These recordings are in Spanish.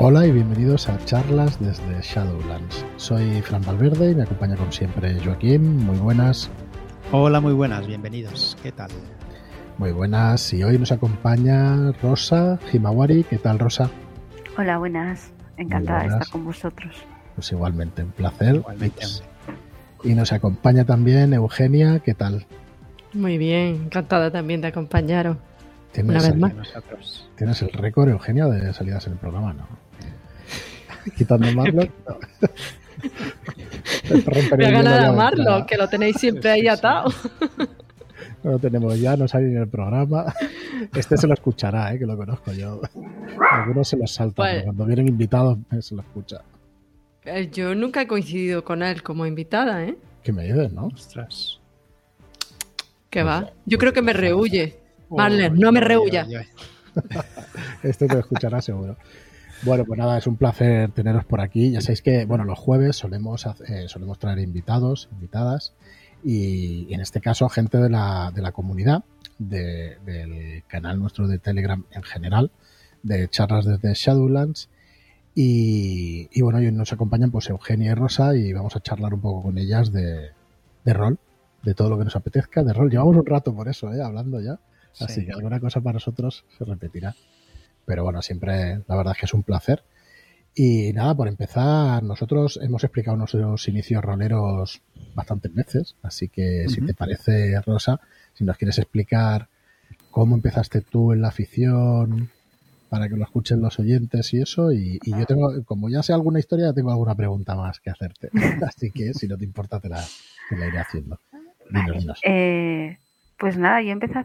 Hola y bienvenidos a charlas desde Shadowlands. Soy Fran Valverde y me acompaña como siempre Joaquín. Muy buenas. Hola, muy buenas, bienvenidos. ¿Qué tal? Muy buenas. Y hoy nos acompaña Rosa Himawari. ¿Qué tal, Rosa? Hola, buenas. Encantada de estar con vosotros. Pues igualmente, un placer. Igualmente. Y nos acompaña también Eugenia. ¿Qué tal? Muy bien, encantada también de acompañaros. Una vez más. Tienes el récord, Eugenia, de salidas en el programa, ¿no? Quitando Marlock. Voy a ganar a Marlock, que lo tenéis siempre ahí atado. No lo tenemos ya, no sale en el programa. Este se lo escuchará, ¿eh? que lo conozco yo. Algunos se los saltan, pues- cuando vienen invitados eh, se lo escucha. Eh, yo nunca he coincidido con él como invitada, ¿eh? ¿Qué me dices, no? Ostras. ¿Qué va? Pues, yo creo que me rehuye. Marlen, no me rehuya. Este te lo escuchará seguro. Bueno, pues nada, es un placer teneros por aquí. Ya sabéis que, bueno, los jueves solemos, eh, solemos traer invitados, invitadas, y, en este caso gente de la, de la comunidad, del canal nuestro de Telegram en general, de charlas desde Shadowlands. Y, y bueno, hoy nos acompañan pues Eugenia y Rosa y vamos a charlar un poco con ellas de, de rol, de todo lo que nos apetezca, de rol. Llevamos un rato por eso, ¿eh? hablando ya. Así que alguna cosa para nosotros se repetirá. Pero bueno, siempre la verdad es que es un placer. Y nada, por empezar, nosotros hemos explicado nuestros inicios roleros bastantes veces, así que si te parece, Rosa, si nos quieres explicar cómo empezaste tú en la afición, para que lo escuchen los oyentes y eso, y, yo tengo, como ya sé alguna historia, tengo alguna pregunta más que hacerte. así que si no te importa, te la, iré haciendo. Eh, pues nada, yo empecé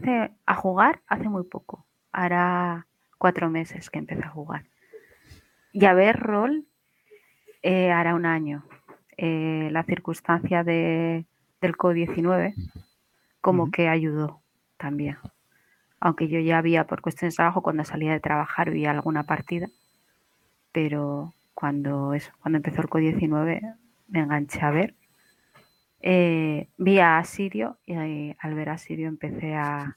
a jugar hace muy poco. Ahora cuatro meses que empecé a jugar. Y a ver rol eh, hará un año. Eh, la circunstancia de, del COVID-19 como que ayudó también. Aunque yo ya había, por cuestiones de trabajo, cuando salía de trabajar, vi alguna partida. Pero cuando, eso, cuando empezó el COVID-19 me enganché a ver. Eh, vi a Sirio y al ver a Sirio empecé a...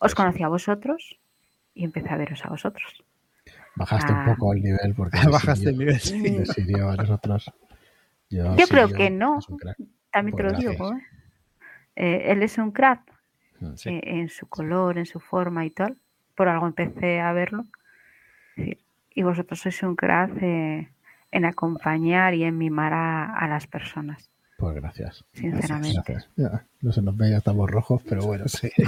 Os conocí a vosotros y empecé a veros a vosotros. Bajaste un ah. poco el nivel porque bajaste el nivel de Sirio a nosotros. Yo, creo que no. También te lo digo. ¿eh? ¿eh? él es un crack mm, eh, en su color, en su forma y tal. Por algo empecé a verlo. Y vosotros sois un crack eh, en acompañar y en mimar a, las personas. Pues gracias. Sinceramente. no se nos ve, ya estamos rojos, pero bueno, sí.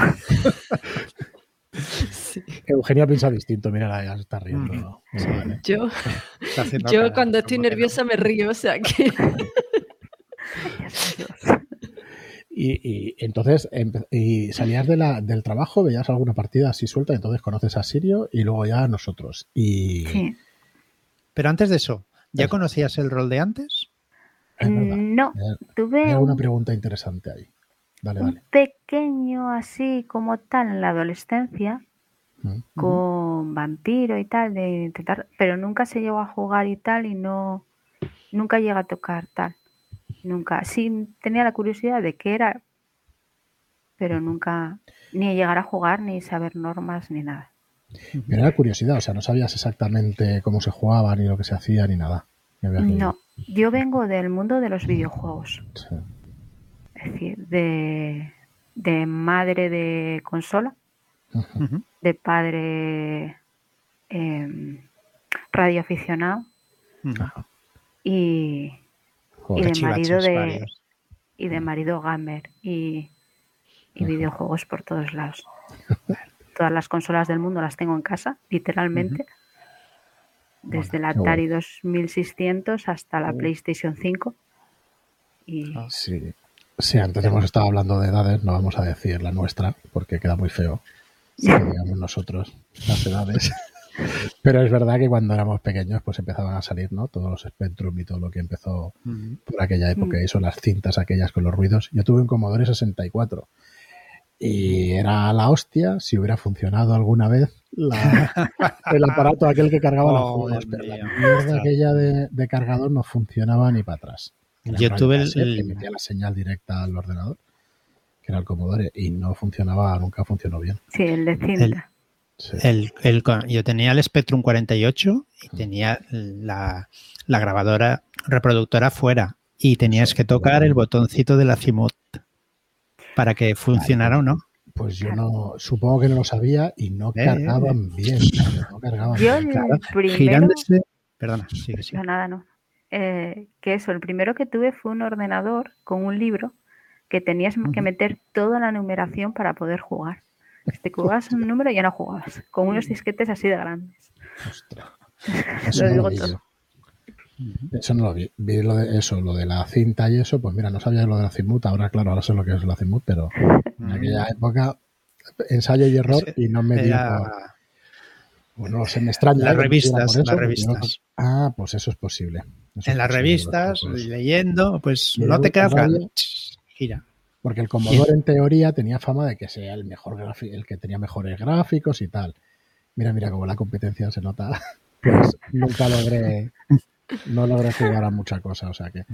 Eugenia piensa distinto, mira, ya está riendo. Yo, yo cuando estoy nerviosa me río, o sea que. y, entonces, y salías de la, del trabajo, veías alguna partida así suelta, entonces conoces a Sirio y luego ya a nosotros. Y... Sí. Pero antes de eso, ¿ya conocías el rol de antes? no, tuve. Hay una pregunta interesante ahí un pequeño así como tal en la adolescencia, mm. Con vampiro y tal, de intentar, pero nunca se llegó a jugar y tal, y no, nunca llega a tocar tal. Nunca. Sí tenía la curiosidad de qué era, pero nunca ni llegar a jugar, ni saber normas, ni nada. Pero era curiosidad, o sea, no sabías exactamente cómo se jugaba, ni lo que se hacía, ni nada. No, yo vengo del mundo de los videojuegos. Sí es decir, de, de madre de consola, de padre eh, radioaficionado. Y, y, de marido de y de marido gamer y, y videojuegos por todos lados. Todas las consolas del mundo las tengo en casa, literalmente. Desde la Atari 2600 hasta la PlayStation 5. Y, ah, sí. Sí, antes hemos estado hablando de edades, no vamos a decir la nuestra, porque queda muy feo. Digamos nosotros las edades. Pero es verdad que cuando éramos pequeños, pues empezaban a salir, ¿no? Todos los Spectrum y todo lo que empezó por aquella época, y son las cintas aquellas con los ruidos. Yo tuve un Commodore 64 y era la hostia si hubiera funcionado alguna vez el aparato aquel que cargaba los oh, juegos. Pero la mierda aquella de, de cargador no funcionaba ni para atrás. Yo tuve el, que metía la señal directa al ordenador, que era el Commodore, y no funcionaba, nunca funcionó bien. Sí, el de cinta. Sí. El, el yo tenía el Spectrum 48 y tenía la, la grabadora reproductora fuera y tenías que tocar el botoncito del azimut para que funcionara o no. Pues yo no, supongo que no lo sabía y no Eh, cargaban bien. No cargaban Yo bien. el claro, primero, Girándose. Perdona, sigue, sigue. no, nada, no. Eh, que eso, el primero que tuve fue un ordenador con un libro que tenías que meter toda la numeración para poder jugar. Si te jugabas un número ya no jugabas, con unos disquetes así de grandes. Ostras. Lo Eso no digo lo vi todo. Eso no lo vi. Vi lo de eso, lo de la cinta y eso, pues mira, no sabía lo de la Zimut, ahora claro, ahora sé lo que es la Zimut, pero en aquella época ensayo y error y no me dio Era- Bueno, no sé, me extraña. Las revistas, las revistas. Ah, pues eso es posible. Eso en es las posible, revistas, pues, leyendo, pues Y no te quedas. Gira. Porque el Commodore en teoría tenía fama de que sea el mejor grafi- el que tenía mejores gráficos y tal. Mira, mira cómo la competencia se nota. Pues nunca logré, no logré jugar a mucha cosa, o sea que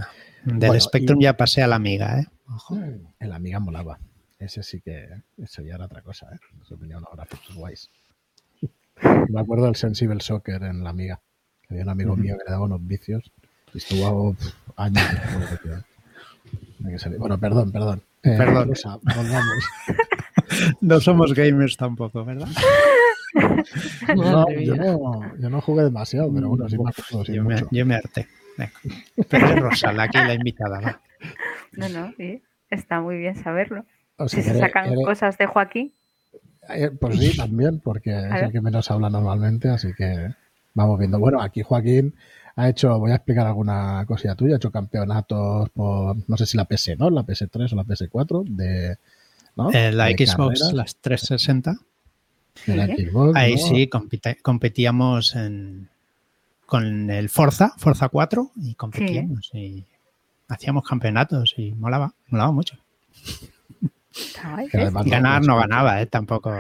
Del Bueno, Spectrum y- ya pasé a la Amiga, ¿eh? Ojo. el Amiga molaba. Ese sí que, eso ya era otra cosa, ¿eh? Eso tenía unos gráficos guays. Me acuerdo del Sensible Soccer en la Amiga. Había un amigo mío que le daba unos vicios y estuvo años. Que- que. Bueno, perdón, perdón. Eh, Perdón. Rosa, volvamos. No somos gamers tampoco, ¿verdad? No, yo no, yo no jugué demasiado, pero bueno, sí sí, yo, me, yo me harté. Pero es Rosa, la aquí la invitada. va. No, no, sí, está muy bien saberlo. O Si se que sacan eres- cosas de Joaquín, eh, pues sí, también, porque es el que menos habla normalmente, así que vamos viendo. Bueno, aquí Joaquín ha hecho, voy a explicar alguna cosilla tuya, ha hecho campeonatos por, no sé si la PS, ¿no? La PS3 o la PS4, de, ¿no? Eh, la De Xbox, carreras, las 360. de la Sí. Xbox, Ahí ¿no? sí, competíamos en, con el Forza, Forza 4, y competíamos y hacíamos campeonatos y molaba, molaba mucho. ¿Eh? ganar no ganaba, ¿eh? Tampoco.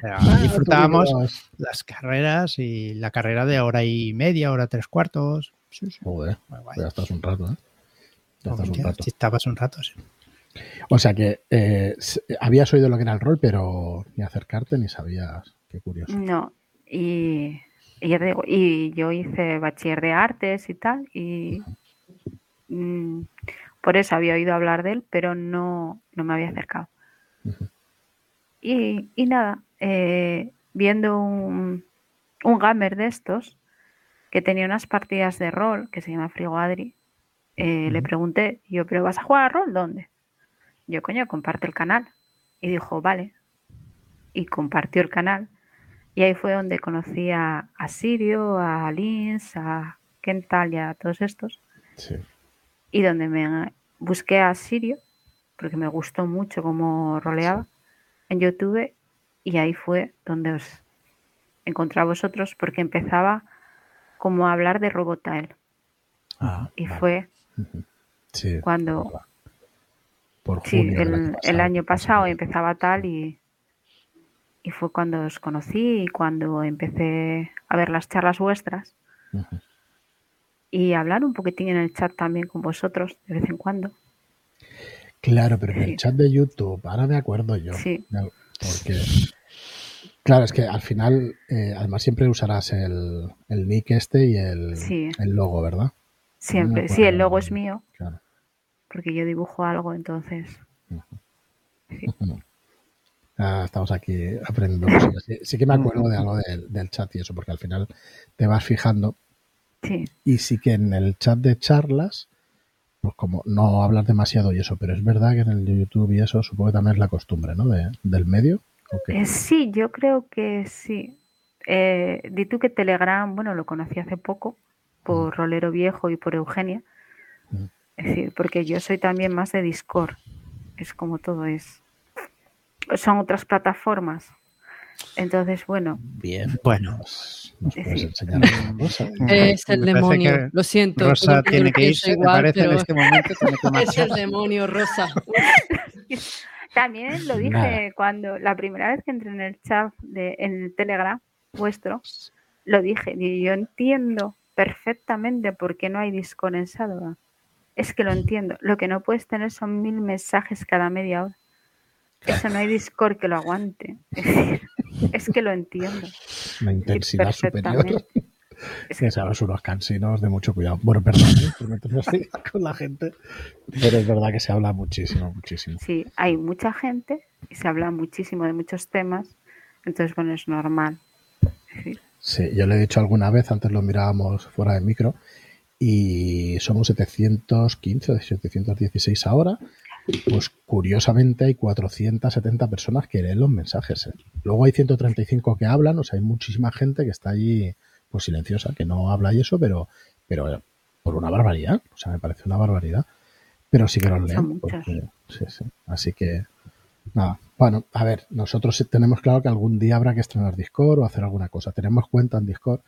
pero, o sea, Ah, disfrutábamos las carreras y la carrera de hora y media, hora tres cuartos. Sí, Joder, ya estás un rato, ¿eh? Ya estás un rato. estabas un rato, sí. O sea que eh, habías oído lo que era el rol, pero ni acercarte ni sabías. Qué curioso. No, y, y ya te digo, y yo hice bachiller de artes y tal, y por eso había oído hablar de él, pero no, no me había acercado. Y, y nada, eh, viendo un, un gamer de estos que tenía unas partidas de rol, que se llama Frigo Adri, eh, le pregunté, yo, ¿pero vas a jugar a rol? ¿Dónde? Yo, coño, comparte el canal. Y dijo, vale. Y compartió el canal. Y ahí fue donde conocí a, a Sirio, a Lins, a Kental y a todos estos. Sí. Y donde me busqué a Sirio, porque me gustó mucho cómo roleaba en YouTube. Y ahí fue donde os encontré a vosotros, porque empezaba como a hablar de Robotail. Ah, Y vale. fue Sí, cuando, por sí, junio el, el año pasado empezaba tal y, y fue cuando os conocí y cuando empecé a ver las charlas vuestras. Y hablar un poquitín en el chat también con vosotros de vez en cuando. Claro, pero en el chat de YouTube, ahora me acuerdo yo. Sí. Porque, claro, es que al final, eh, además siempre usarás el, el nick este y el, Sí. el logo, ¿verdad? Siempre, sí, el logo es mío Claro. porque yo dibujo algo, entonces Ah, estamos aquí aprendiendo cosas. Sí, sí que me acuerdo de algo del, del chat y eso, porque al final te vas fijando. Sí, Y sí que en el chat de charlas, pues como no hablar demasiado y eso, pero es verdad que en el de YouTube y eso, supongo que también es la costumbre, ¿no? De- del medio. Eh, sí, yo creo que sí. Eh, di tú que Telegram, bueno, lo conocí hace poco por Rolero Viejo y por Eugenia. Mm. Es decir, porque yo soy también más de Discord. Es como todo es. Son otras plataformas. Entonces, bueno, Bien. Bueno, Nos, nos puedes Sí. enseñar alguna cosa. Es el Me demonio. que Lo siento. Rosa tiene que irse, me parece, en pero este momento. Tiene que Es el demonio, Rosa. también lo dije Nada. cuando la primera vez que entré en el chat de en el Telegram vuestro, lo dije. Y yo entiendo perfectamente por qué no hay Discord en Shadowrun. Es que lo entiendo. Lo que no puedes tener son mil mensajes cada media hora. Eso no hay Discord que lo aguante. Es decir, es que lo entiendo. Una intensidad superior. Es Que sabes, unos cansinos de mucho cuidado. Bueno, perdón ¿eh? con la gente, pero es verdad que se habla muchísimo, muchísimo. Sí, hay mucha gente y se habla muchísimo de muchos temas, entonces bueno, es normal. Sí. Sí, yo le he dicho alguna vez, antes lo mirábamos fuera de micro, y somos 715 o 716 ahora. Pues curiosamente hay 470 personas que leen los mensajes. ¿eh? Luego hay 135 que hablan, o sea, hay muchísima gente que está allí pues silenciosa, que no habla y eso, pero, pero eh, por una barbaridad. O sea, me parece una barbaridad. Pero sí que los leen. porque- sí, sí. Así que, nada. Bueno, a ver, nosotros tenemos claro que algún día habrá que estrenar Discord o hacer alguna cosa. Tenemos cuenta en Discord,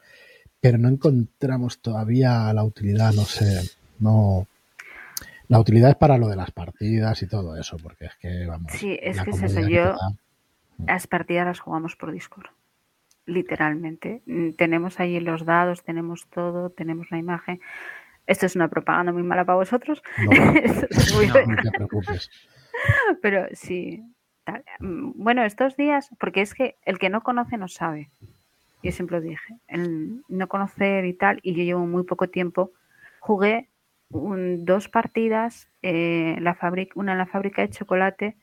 pero no encontramos todavía la utilidad, no sé, no. La utilidad es para lo de las partidas y todo eso, porque es que, vamos. Sí, es que es eso, yo- da. Las partidas las jugamos por Discord, literalmente. Mm, Tenemos ahí los dados, tenemos todo, tenemos la imagen. Esto es una propaganda muy mala para vosotros. No, Esto es muy No, buena. no te preocupes. Pero sí. tal. Mm, Bueno, estos días, porque es que el que no conoce no sabe. Yo siempre lo dije. El no conocer y tal, y yo llevo muy poco tiempo. Jugué un- dos partidas, eh, la una en la fábrica de chocolate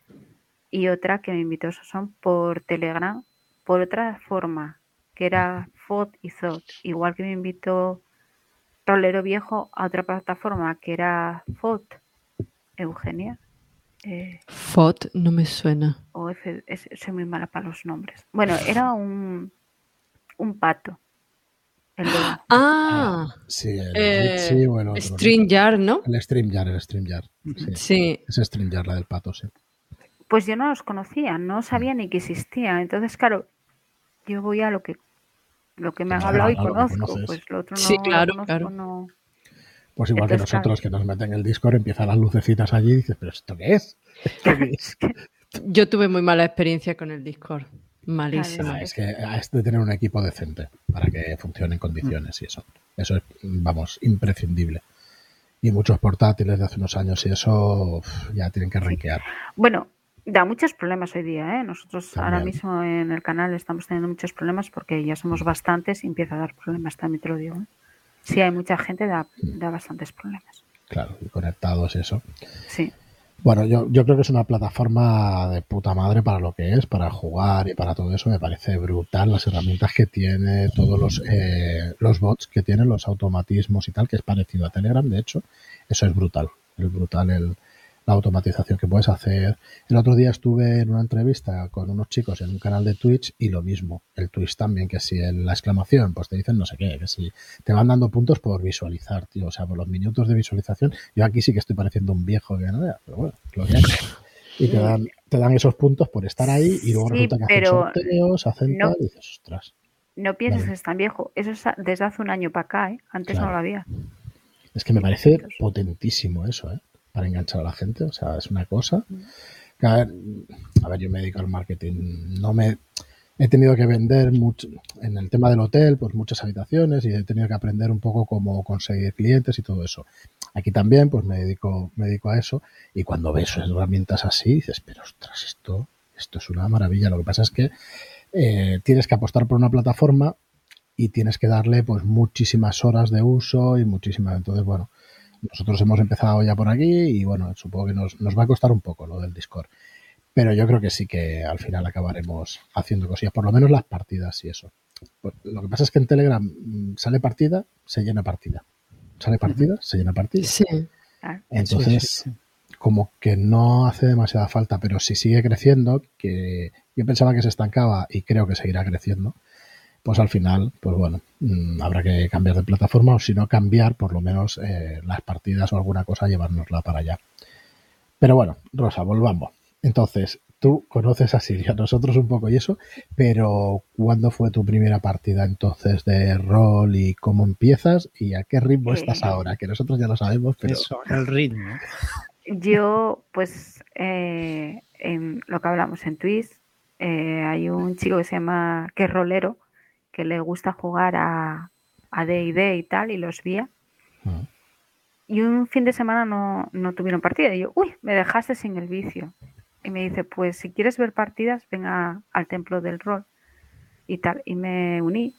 y otra que me invitó son por Telegram, por otra forma, que era FOD y ZOT. Igual que me invitó Rolero Viejo a otra plataforma que era FOD. Eugenia. Eh, FOT no me suena. o F, es- soy muy mala para los nombres. Bueno, era un, un pato. Logo. Ah, Sí, el eh, Jitsi o el otro. ¿no? StreamYard, ¿no? El StreamYard, el StreamYard. Sí. Sí. Es StreamYard, la del pato, sí. Pues yo no los conocía, no sabía ni que existían. Entonces, claro, yo voy a lo que lo que me han Claro, hablado y conozco. Pues lo otro no Sí, lo claro, conozco, claro. no. Pues igual que nosotros que nos meten en el Discord, empiezan las lucecitas allí y dices, ¿pero esto qué es? ¿Esto qué es? Yo tuve muy mala experiencia con el Discord. Malísima. Ah, es que has de tener un equipo decente para que funcione en condiciones y eso. Eso es, vamos, imprescindible. Y muchos portátiles de hace unos años y eso uf, ya tienen que rankear. Bueno, da muchos problemas hoy día, ¿eh? Nosotros También. ahora mismo en el canal estamos teniendo muchos problemas porque ya somos bastantes y empieza a dar problemas, también te lo digo. ¿eh? Si hay mucha gente, da, da bastantes problemas. Claro, y conectados y eso. Sí. Bueno, yo, yo creo que es una plataforma de puta madre para lo que es, para jugar y para todo eso. Me parece brutal las herramientas que tiene, todos los, eh, los bots que tiene, los automatismos y tal, que es parecido a Telegram, de hecho. Eso es brutal. Es brutal el, la automatización que puedes hacer. El otro día estuve en una entrevista con unos chicos en un canal de Twitch y lo mismo. El Twitch también, que si el- la exclamación, pues te dicen no sé qué, que si te van dando puntos por visualizar, tío. O sea, por los minutos de visualización. Yo aquí sí que estoy pareciendo un viejo que vea, pero bueno, lo que hay. Y te dan, te dan esos puntos por estar ahí y luego Sí, resulta que hacen sorteos, hacen no- tal, y dices, ostras. No pienses Vale. que es tan viejo. Eso es desde hace un año para acá, ¿eh? Antes Claro. no lo había. Es que me parece potentísimo eso, ¿eh? Para enganchar a la gente. O sea, es una cosa. que, a, ver, a ver, yo me dedico al marketing. No me. He tenido que vender mucho. En el tema del hotel, pues muchas habitaciones y he tenido que aprender un poco cómo conseguir clientes y todo eso. Aquí también, pues me dedico, me dedico a eso. Y cuando ves herramientas así, dices, pero ostras, esto, esto es una maravilla. Lo que pasa es que eh, tienes que apostar por una plataforma y tienes que darle pues muchísimas horas de uso y muchísimas. Entonces, bueno, nosotros hemos empezado ya por aquí y bueno, supongo que nos, nos va a costar un poco lo del Discord. Pero yo creo que sí que al final acabaremos haciendo cosillas, por lo menos las partidas y eso. Pues, lo que pasa es que en Telegram mm, sale partida, se llena partida. Sale partida, se llena partida. Sí. Claro. Entonces, Sí, sí, sí. como que no hace demasiada falta, pero si sigue creciendo, que yo pensaba que se estancaba y creo que seguirá creciendo, pues al final, pues bueno, mm, habrá que cambiar de plataforma o si no cambiar por lo menos eh, las partidas o alguna cosa, llevárnosla para allá. Pero bueno, Rosa, volvamos. Entonces, tú conoces a Siria, nosotros un poco y eso, pero ¿cuándo fue tu primera partida entonces de rol y cómo empiezas y a qué ritmo estás ahora? Que nosotros ya lo sabemos, pero... Eso, el ritmo. Yo, pues, eh, en lo que hablamos en Twitch, eh, hay un chico que se llama, que es rolero, que le gusta jugar a, a D&D y tal, y los vía. Mm. Y un fin de semana no, no tuvieron partida. Y yo, uy, me dejaste sin el vicio. Y me dice, pues si quieres ver partidas, venga al templo del rol. y tal, y me uní.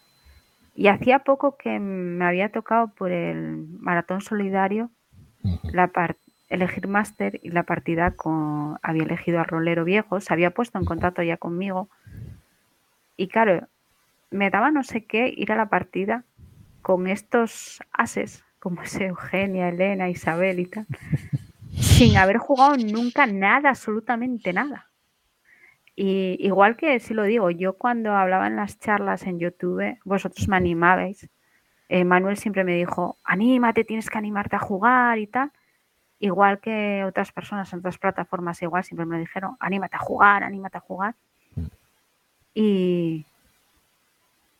Y hacía poco que me había tocado por el maratón solidario la elegir máster y la partida con había elegido a Rolero Viejo, se había puesto en contacto ya conmigo. Y claro, me daba no sé qué ir a la partida con estos ases, como es Eugenia, Elena, Isabel y tal, sin haber jugado nunca nada, absolutamente nada. Y igual que si lo digo, yo cuando hablaba en las charlas en YouTube, vosotros me animabais. Eh, Manuel siempre me dijo, anímate, tienes que animarte a jugar y tal. Igual que otras personas en otras plataformas, igual siempre me lo dijeron, anímate a jugar, anímate a jugar. Y,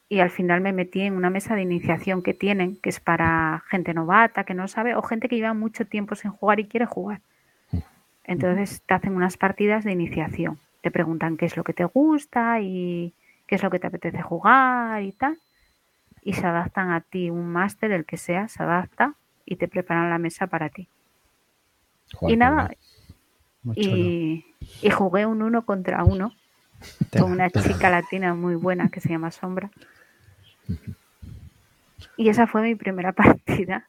y al final me metí en una mesa de iniciación que tienen, que es para gente novata, que no sabe, o gente que lleva mucho tiempo sin jugar y quiere jugar. Entonces te hacen unas partidas de iniciación. Te preguntan qué es lo que te gusta y qué es lo que te apetece jugar y tal. Y se adaptan a ti, un máster, el que sea, se adapta y te preparan la mesa para ti. Y nada, y jugué un uno contra uno con una chica latina muy buena que se llama Sombra. Y esa fue mi primera partida.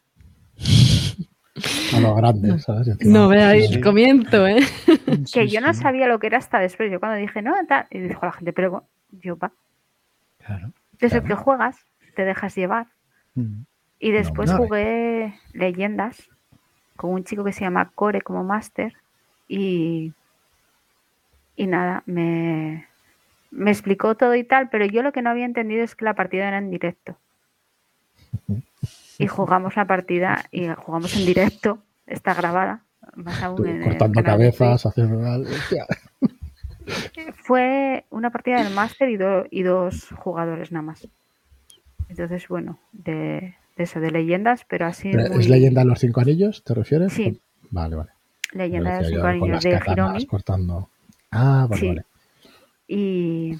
A lo grande, ¿sabes? Encima- No veáis Sí. el comienzo, ¿eh? Que yo no sabía lo que era hasta después. Yo cuando dije, no, tal, y dijo la gente, pero yo va. Claro. Desde que juegas, te dejas llevar. Mm. Y después jugué leyendas con un chico que se llama Core como máster y, y nada, me, me explicó todo y tal, pero yo lo que no había entendido es que la partida era en directo. Y jugamos la partida y jugamos en directo, está grabada. Más aún en cortando cabezas, haciendo. Fue una partida del máster y, do- y dos jugadores nada más. Entonces, bueno, de, de eso, de leyendas, pero así. ¿Es muy- leyenda de los cinco anillos? ¿Te refieres? Sí. Vale, vale. Leyenda de los cinco anillos de cortando. Ah, vale, Sí. vale. Y,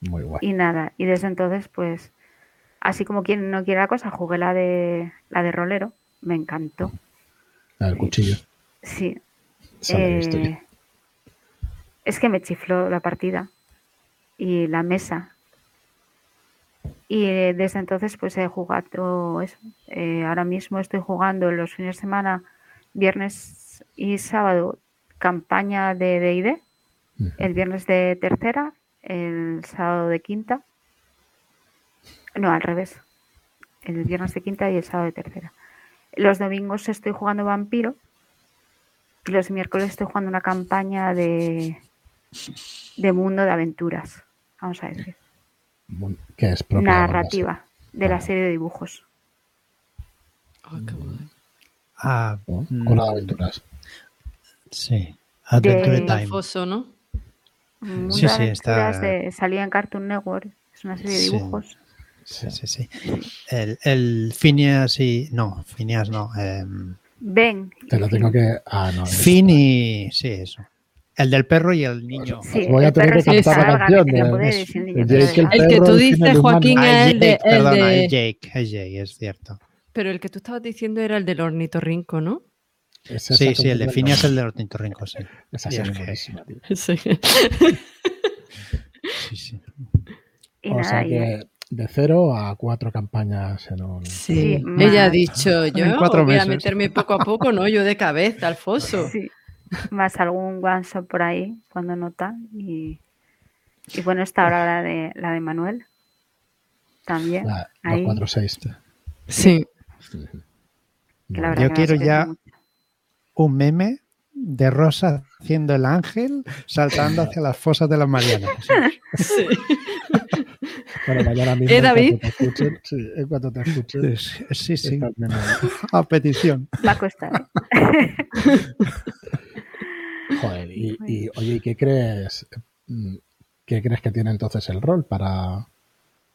Muy guay. y nada, y desde entonces, pues, así como quien no quiere la cosa, jugué la de la de rolero, me encantó. La del cuchillo. Sí. Eh, es que me chifló la partida y la mesa. Y eh, desde entonces, pues he jugado eso. Eh, ahora mismo estoy jugando los fines de semana, viernes y sábado, campaña de DD. El viernes de tercera, el sábado de quinta. No, al revés. El viernes de quinta y el sábado de tercera. Los domingos estoy jugando vampiro. Y los miércoles estoy jugando una campaña de, de mundo de aventuras. Vamos a decir. Narrativa de la Ah. serie de dibujos. Ah, ¿no? mm, Con las aventuras. Sí. Adventure De- Time. Foso, ¿no? Mundo Sí, sí, está- de, salía en Cartoon Network. Es una serie de Sí. dibujos. Sí, sí, sí. El, el Phineas y. No, Phineas no. em, Ven. Te lo tengo que. Ah, no. Finn y. Sí, eso. El del perro y el niño. Sí, Voy a el tener perro que cantar la canción el que tú dices. Joaquín, Ah, es el de- perdona, es Jake, es Jake, es cierto. Pero el que tú estabas diciendo era el del ornitorrinco, ¿no? Sí, sí, el de. Phineas es el de ornitorrinco, sí. Esa sí es es que-. Sí. Sí, sí. O sea que de cero a cuatro campañas en un. Sí. Sí, Ella ha dicho, yo En cuatro voy a meterme poco a poco, ¿no? Yo de cabeza, al foso. Sí, más algún one shot por ahí cuando no tal. Y, y bueno, está ahora la de, la de Manuel. También. La, ahí. los cuatro seis. Sí. que la verdad Yo quiero ya- mucho. Un meme de Rosa haciendo el ángel saltando hacia las fosas de las Marianas. sí. Bueno, mañana mismo. ¿Eh, en David? cuanto te escuchen, sí, en cuanto te escuchen. Sí, sí, sí, a petición. Va a costar. Joder, y, y, oye, ¿y qué crees? mm, ¿Qué crees que tiene entonces el rol para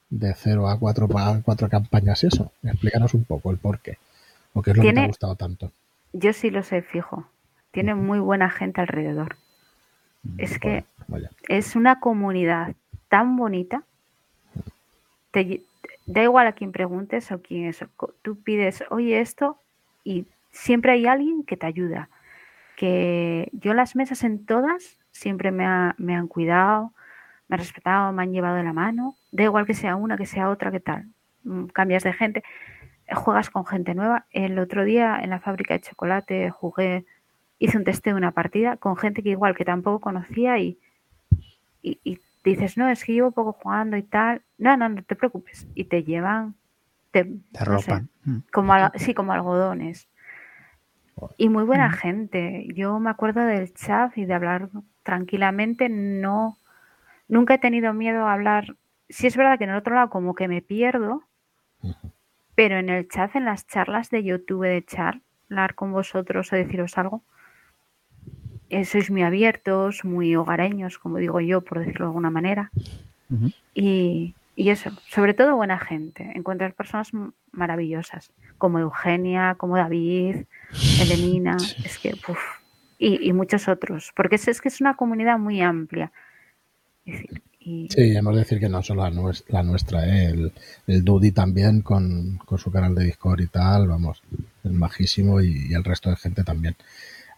de 0 a 4 para cuatro campañas y eso? Explícanos un poco el por qué. ¿O qué es lo que te ha gustado tanto? Yo sí lo sé fijo. Tiene muy buena gente alrededor. Es que Vaya. es una comunidad tan bonita. Te da igual a quien preguntes o quién es. Tú pides, oye, esto, y siempre hay alguien que te ayuda. Que yo las mesas en todas siempre me, ha- me han cuidado, me han respetado, me han llevado de la mano, da igual que sea una, que sea otra, que tal. Mm, Cambias de gente, juegas con gente nueva. El otro día en la fábrica de chocolate jugué, hice un testeo de una partida con gente que igual que tampoco conocía y, y, y dices, no, es que llevo poco jugando y tal. No, no, no te preocupes. Y te llevan, te, Te no sé, arropan. Mm. como al- sí, como algodones. Y muy buena gente. Yo me acuerdo del chat y de hablar tranquilamente. No, nunca he tenido miedo a hablar. Sí es verdad que en el otro lado como que me pierdo. Pero en el chat, en las charlas de YouTube de char, hablar con vosotros o deciros algo, eh, sois muy abiertos, muy hogareños, como digo yo, por decirlo de alguna manera. Y, y eso, sobre todo buena gente. Encontrar personas maravillosas, como Eugenia, como David, Elenina, es que, uf, y, y muchos otros, porque es, es que es una comunidad muy amplia. Es decir, y, Sí, hemos de decir que no solo la, nues- la nuestra, ¿eh? el, el Dudi también con, con su canal de Discord y tal, vamos, es majísimo y, y el resto de gente también.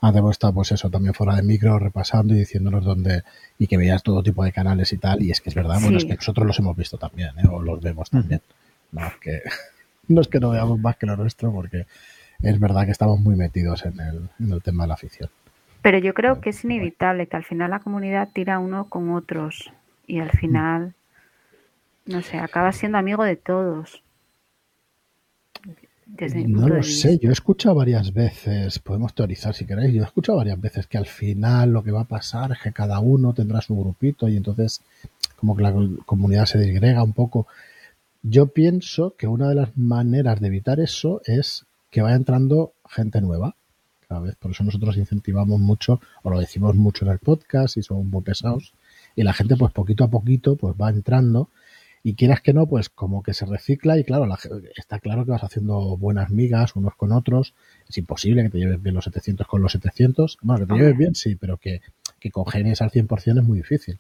Hemos estado, pues eso, también fuera de micro, repasando y diciéndonos dónde, y que veías todo tipo de canales y tal, y es que es verdad, bueno, es que nosotros los hemos visto también, ¿eh? o los vemos también. No es que no es que no veamos más que lo nuestro, porque es verdad que estamos muy metidos en el, en el tema de la afición. pero yo creo que es inevitable que al final la comunidad tira uno con otros y al final, no sé, acaba siendo amigo de todos. Desde No lo sé, yo he escuchado varias veces, podemos teorizar si queréis, yo he escuchado varias veces que al final lo que va a pasar es que cada uno tendrá su grupito y entonces como que la comunidad se disgrega un poco. Yo pienso que una de las maneras de evitar eso es que vaya entrando gente nueva. Cada vez, por eso nosotros incentivamos mucho, o lo decimos mucho en el podcast y somos muy pesados, y la gente pues poquito a poquito pues va entrando y quieras que no, pues como que se recicla y claro, la está claro que vas haciendo buenas migas unos con otros. Es imposible que te lleves bien los 700 con los 700. Bueno, que te lleves bien, sí, pero que, que congenies al 100% es muy difícil.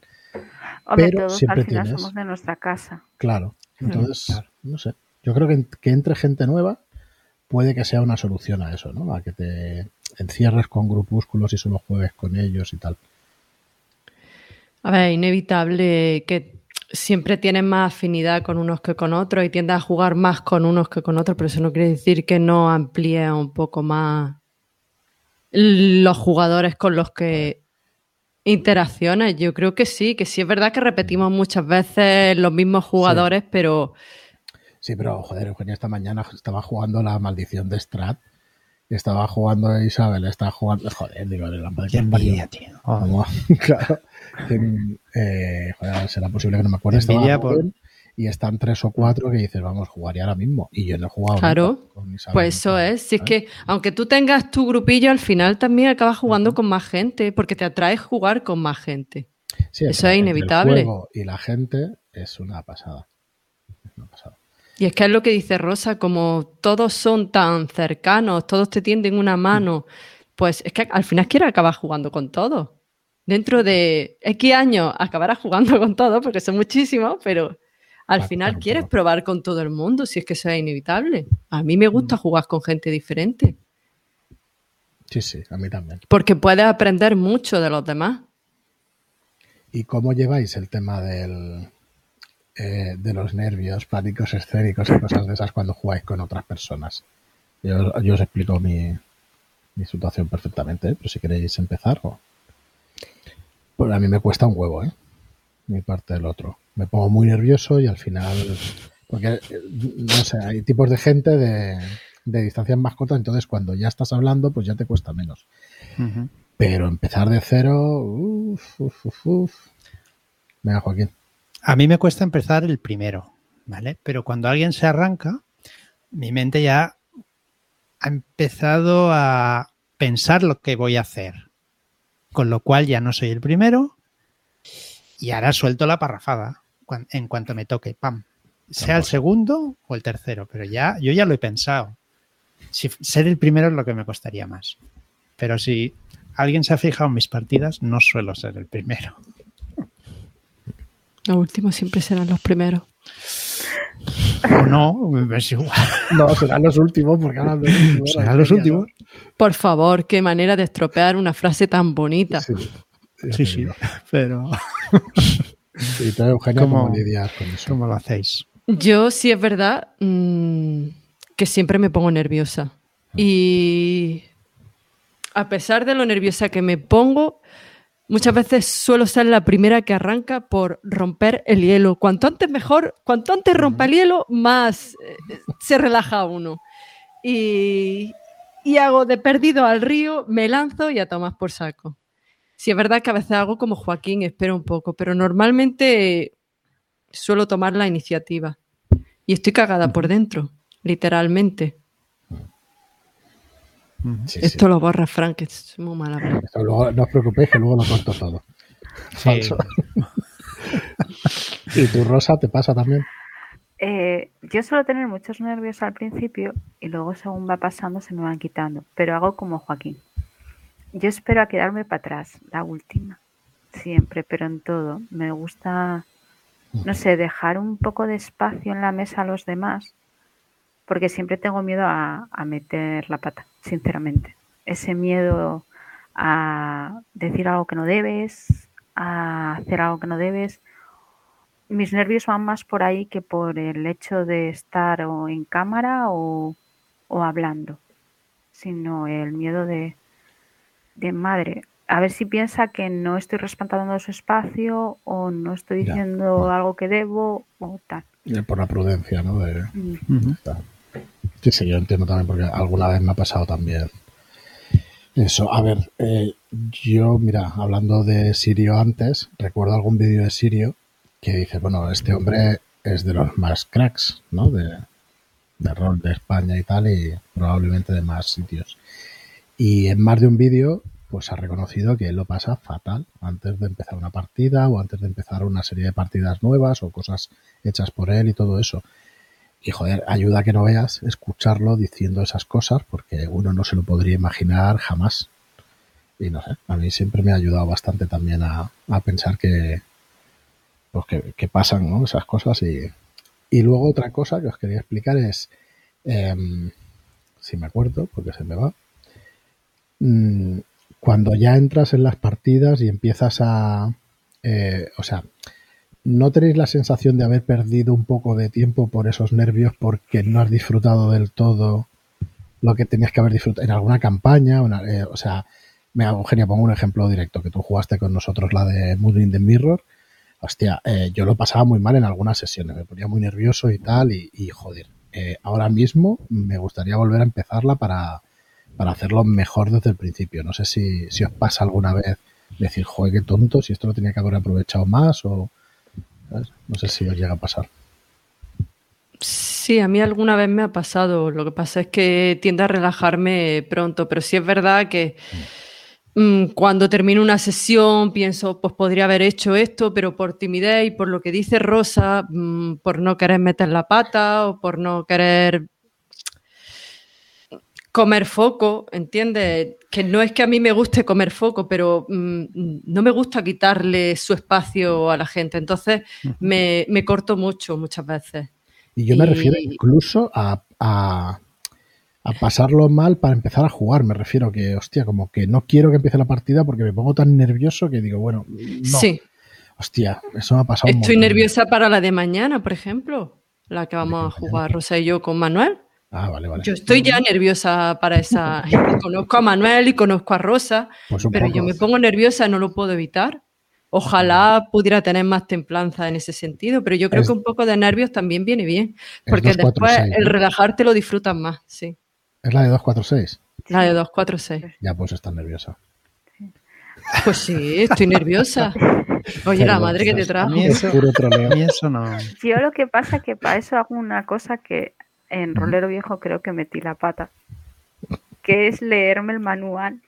Hombre, pero todos al siempre final tienes- somos de nuestra casa. Claro. Entonces, claro. no sé. Yo creo que, que entre gente nueva puede que sea una solución a eso, ¿no? A que te encierres con grupúsculos y solo juegues con ellos y tal. A ver, inevitable que siempre tienes más afinidad con unos que con otros y tiendes a jugar más con unos que con otros, pero eso no quiere decir que no amplíe un poco más los jugadores con los que interacciones. Yo creo que sí, que sí es verdad que repetimos muchas veces los mismos jugadores, pero Sí, pero joder, Eugenia esta mañana estaba jugando la maldición de Strat. y Estaba jugando Isabel, estaba jugando. Joder, digo, la madre Qué envidia, tío. Oh. Claro. Eh, joder, será posible que no me acuerde. Estaba por- y están tres o cuatro que dices, vamos, jugaría ahora mismo. Y yo no he jugado. Claro. nunca Pues eso es. Si es que, aunque tú tengas tu grupillo, al final también acabas jugando con más gente, porque te atrae jugar con más gente. Sí, eso es inevitable. El juego y la gente es una pasada. Es una pasada. Y es que es lo que dice Rosa, como todos son tan cercanos, todos te tienden una mano, pues es que al final quieres acabar jugando con todos. Dentro de X años acabarás jugando con todos, porque son muchísimos, pero al Claro, final claro, quieres claro. probar con todo el mundo, si es que eso es inevitable. A mí me gusta jugar con gente diferente, Sí, sí, a mí también. porque puedes aprender mucho de los demás. ¿Y cómo lleváis el tema del, eh, de los nervios, pánicos escénicos y cosas de esas cuando jugáis con otras personas? Yo, yo os explico mi, mi situación perfectamente, ¿eh? pero si queréis empezar. O... Pues a mí me cuesta un huevo, ¿eh? Mi parte del otro. Me pongo muy nervioso y al final. Porque, eh, no sé, hay tipos de gente de, de distancias más cortas, entonces cuando ya estás hablando, pues ya te cuesta menos. Pero empezar de cero, uff, uff, uff, uff. Venga, Joaquín. A mí me cuesta empezar el primero, ¿vale? Pero cuando alguien se arranca, mi mente ya ha empezado a pensar lo que voy a hacer. Con lo cual ya no soy el primero y ahora suelto la parrafada en cuanto me toque, pam. Sea el segundo o el tercero, pero ya yo ya lo he pensado. Si ser el primero es lo que me costaría más. Pero si alguien se ha fijado en mis partidas, no suelo ser el primero. Los últimos siempre serán los primeros. O no, es igual. No, serán los últimos, porque ahora los últimos. Serán los últimos. Por favor, qué manera de estropear una frase tan bonita. Sí, Sí, pero Y tú, Eugenia, ¿Cómo- ¿cómo lidias con eso? ¿Cómo lo hacéis? Yo sí es verdad mm, que siempre me pongo nerviosa. Y a pesar de lo nerviosa que me pongo, muchas veces suelo ser la primera que arranca por romper el hielo. Cuanto antes mejor, cuanto antes rompa el hielo, más eh, se relaja uno. Y, y hago de perdido al río, me lanzo y a tomar por saco. Sí, es verdad que a veces hago como Joaquín, espero un poco, pero normalmente suelo tomar la iniciativa. Y estoy cagada por dentro, literalmente. Sí, sí. Esto lo borra Frank, es muy mala. luego- no os preocupéis que luego lo corto todo. Sí. Falso. ¿Y tu Rosa te pasa también? Eh, yo suelo tener muchos nervios al principio y luego según va pasando se me van quitando, pero hago como Joaquín. Yo espero a quedarme para atrás, la última, siempre, pero en todo. Me gusta, no sé, dejar un poco de espacio en la mesa a los demás, porque siempre tengo miedo a, a meter la pata, sinceramente. Ese miedo a decir algo que no debes, a hacer algo que no debes mis nervios van más por ahí que por el hecho de estar o en cámara o, o hablando, sino el miedo de, de madre. A ver si piensa que no estoy respetando su espacio o no estoy Ya. diciendo algo que debo o tal. Por la prudencia, ¿no? De, Mm. Sí, sí, yo entiendo también porque alguna vez me ha pasado también. Eso, a ver, eh, yo, mira, hablando de Sirio antes, recuerdo algún vídeo de Sirio que dice, bueno, este hombre es de los más cracks, ¿no? De, de rol de España y tal, y probablemente de más sitios. Y en más de un vídeo, pues ha reconocido que él lo pasa fatal antes de empezar una partida o antes de empezar una serie de partidas nuevas o cosas hechas por él y todo eso. Y joder, ayuda a que no veas escucharlo diciendo esas cosas porque uno no se lo podría imaginar jamás. Y no sé, a mí siempre me ha ayudado bastante también a, a pensar que, pues que, pasan ¿no? esas cosas. Y, y luego otra cosa que os quería explicar es, em, si me acuerdo, porque se me va, mm, cuando ya entras en las partidas y empiezas a, eh, o sea, ¿No tenéis la sensación de haber perdido un poco de tiempo por esos nervios porque no has disfrutado del todo lo que tenías que haber disfrutado en alguna campaña? Eh, o sea, me Eugenia, pongo un ejemplo directo, que tú jugaste con nosotros la de Moon in the Mirror. Hostia, eh, yo lo pasaba muy mal en algunas sesiones, me ponía muy nervioso y tal, y, y, joder, eh, ahora mismo me gustaría volver a empezarla para, para hacerlo mejor desde el principio. No sé si, si os pasa alguna vez decir, joder, qué tonto, si esto lo tenía que haber aprovechado más o... No sé si os llega a pasar. Sí, a mí alguna vez me ha pasado. Lo que pasa es que tiendo a relajarme pronto, pero sí es verdad que mm, cuando termino una sesión pienso, pues podría haber hecho esto, pero por timidez y por lo que dice Rosa, mm, por no querer meter la pata o por no querer comer foco, ¿entiendes? Que no es que a mí me guste comer foco, pero mm, no me gusta quitarle su espacio a la gente. Entonces me, me corto mucho muchas veces. Y yo me Y- refiero incluso a, a, a pasarlo mal para empezar a jugar. Me refiero que, hostia, como que no quiero que empiece la partida porque me pongo tan nervioso que digo, bueno, no. Sí, Hostia, eso me ha pasado estoy nerviosa para la de mañana, por ejemplo, la que vamos a jugar Rosa y yo con Manuel. Ah, vale, vale. Yo estoy ya nerviosa para esa. conozco a Manuel y conozco a Rosa, Pues pero poco. yo me pongo nerviosa, no lo puedo evitar. Ojalá pudiera tener más templanza en ese sentido, pero yo creo Es- que un poco de nervios también viene bien, porque 2, 4, después 6, el ¿no? relajarte lo disfrutas más, sí. ¿Es la de 246? La de 2, 4, 6. Ya pues estás nerviosa. Pues sí, estoy nerviosa. Oye, la madre que te trajo. A eso, mí eso no. Yo lo que pasa es que para eso hago una cosa que en Rolero Viejo creo que metí la pata, que es leerme el manual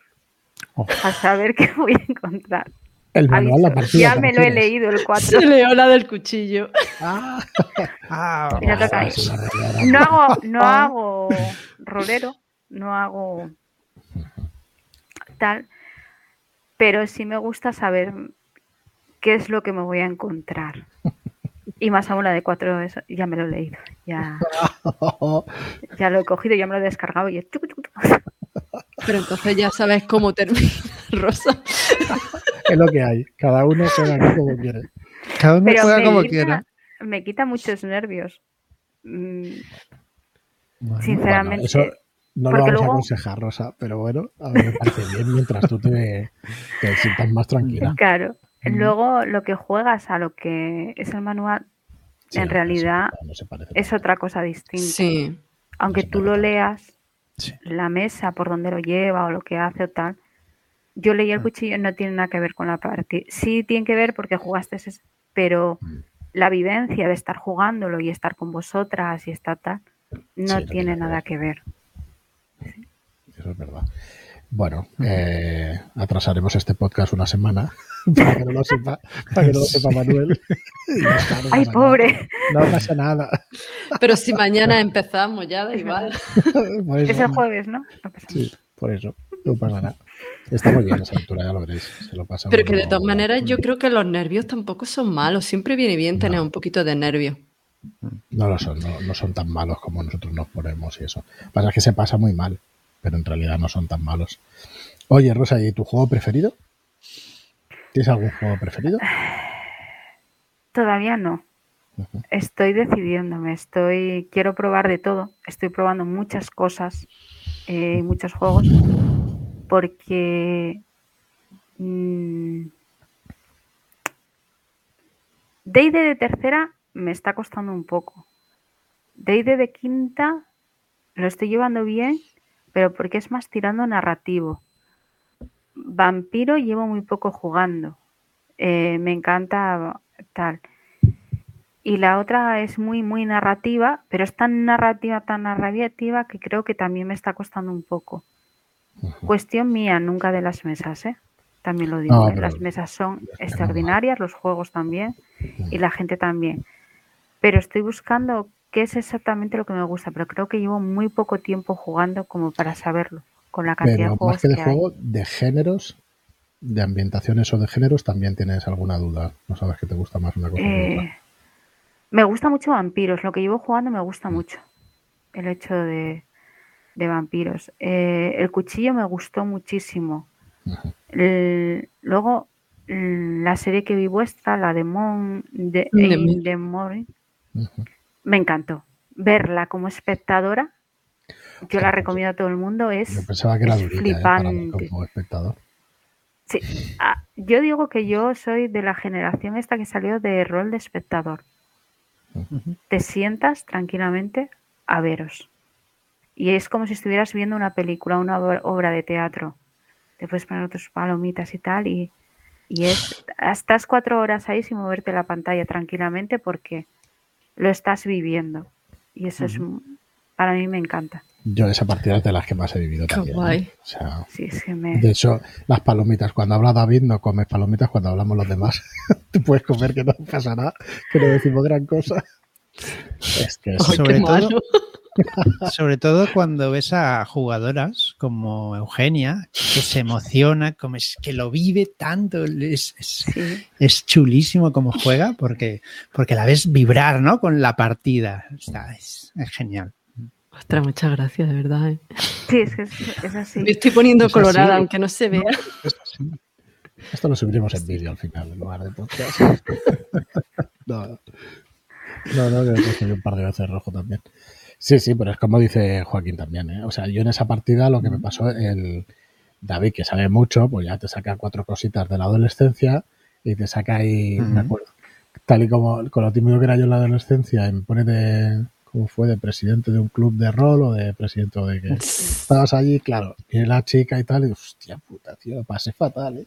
Oh. a saber qué voy a encontrar. El manual, la partida. ya ¿te me lo he leído el 4. Se leó la del cuchillo. Ah, Ah, realidad. No hago, no hago rolero, no hago tal, pero sí me gusta saber qué es lo que me voy a encontrar. Y más aún la de cuatro, eso, ya me lo he leído, ya, ya lo he cogido, ya me lo he descargado y es. Pero entonces ya sabes cómo termina, Rosa. es lo que hay. Cada uno juega como quiere. Cada uno Pero juega como quita- quiera. Me quita muchos nervios. Mm, Bueno, Sinceramente. Bueno, eso no lo vamos a aconsejar, Rosa, pero bueno, a mí me parece bien mientras tú te, te sientas más tranquila. Claro. Luego lo que juegas a lo que es el manual Sí, en no, realidad no se parece es otra cosa distinta. Sí. Aunque tú lo leas, Sí. la mesa por donde lo lleva o lo que hace o tal. Yo leí Ah. el cuchillo no tiene nada que ver con la partida. Sí tiene que ver porque jugaste ese, pero Mm. la vivencia de estar jugándolo y estar con vosotras y estar tal no no tiene nada que ver. Eso es verdad. Bueno, eh, atrasaremos este podcast una semana para que no lo sepa, para que no lo sepa Manuel. Está, no Ay, pobre. nada. No pasa nada. Pero si mañana empezamos ya, da igual. Eso- Es el jueves, ¿no? Sí, por eso. No pasa nada. Está muy bien esa aventura, ya lo veréis. Se lo pasa Pero que de todas maneras yo creo que los nervios tampoco son malos. Siempre viene bien tener un poquito de nervios. No lo son, no, no son tan malos como nosotros nos ponemos y eso. Pasa que se pasa muy mal, pero en realidad no son tan malos. Oye, Rosa, ¿y tu juego preferido? ¿Tienes algún juego preferido? Todavía no. Estoy decidiéndome, estoy, quiero probar de todo, estoy probando muchas cosas, eh, muchos juegos, porque mm, D&D de tercera me está costando un poco. D&D de quinta lo estoy llevando bien, pero porque es más tirando narrativo. Vampiro llevo muy poco jugando. Eh, me encanta tal. Y la otra es muy, muy narrativa, pero es tan narrativa, tan narrativa que creo que también me está costando un poco. Cuestión mía, nunca de las mesas, ¿eh? También lo digo. No, ¿eh? Las mesas son extraordinarias, los juegos también, y la gente también. Pero estoy buscando qué es exactamente lo que me gusta, pero creo que llevo muy poco tiempo jugando como para saberlo, con la cantidad Pero de juegos más que de que hay. juego, de géneros, de ambientaciones o de géneros, también tienes alguna duda. No sabes que te gusta más una cosa que Eh, otra. me gusta mucho vampiros, lo que llevo jugando me gusta mucho. El hecho de, de vampiros. Eh, el cuchillo me gustó muchísimo. El- luego, mm, la serie que vi vuestra, la de Mon, de, De In Min. the Morning, Ujú. Me encantó. Verla como espectadora, yo la recomiendo a todo el mundo, es, Yo pensaba que era es durita ¿eh? flipante. como espectador. Sí. Ah, yo digo que yo soy de la generación esta que salió de rol de espectador. Te sientas tranquilamente a veros. Y es como si estuvieras viendo una película, una obra- obra de teatro. Te puedes poner tus palomitas y tal. Y, y es. Estás cuatro horas ahí sin moverte la pantalla tranquilamente porque lo estás viviendo. Y eso es. Para mí me encanta. Yo esa partida es de las que más he vivido Qué también. ¿eh? guay. O sea, Sí, es que me. de hecho, las palomitas, cuando habla David no comes palomitas, cuando hablamos los demás, tú puedes comer que no pasa nada, que no decimos gran cosa. Es que es- Ay, Sobre qué todo- malo. Sobre todo cuando ves a jugadoras como Eugenia, que se emociona, como es que lo vive tanto, es, es, Sí. es chulísimo como juega, porque, porque la ves vibrar, ¿no? Con la partida. Está- es, es genial. Ostras, muchas gracias, de verdad. ¿eh? Sí, es que es, es así. Me estoy poniendo Es colorada, así. aunque no se vea. Esto lo subiremos en vídeo al final, en lugar de podcast. No, no, no, que me he un par de veces rojo también. Sí, sí, pero es como dice Joaquín también, ¿eh? O sea, yo en esa partida lo que me pasó, el David, que sabe mucho, pues ya te saca cuatro cositas de la adolescencia y te saca ahí, me acuerdo, tal y como con lo típico que era yo en la adolescencia, y me pone de, ¿cómo fue? De presidente de un club de rol o de presidente de que estabas allí, claro, viene la chica y tal, y hostia puta, tío, pasé fatal, ¿eh?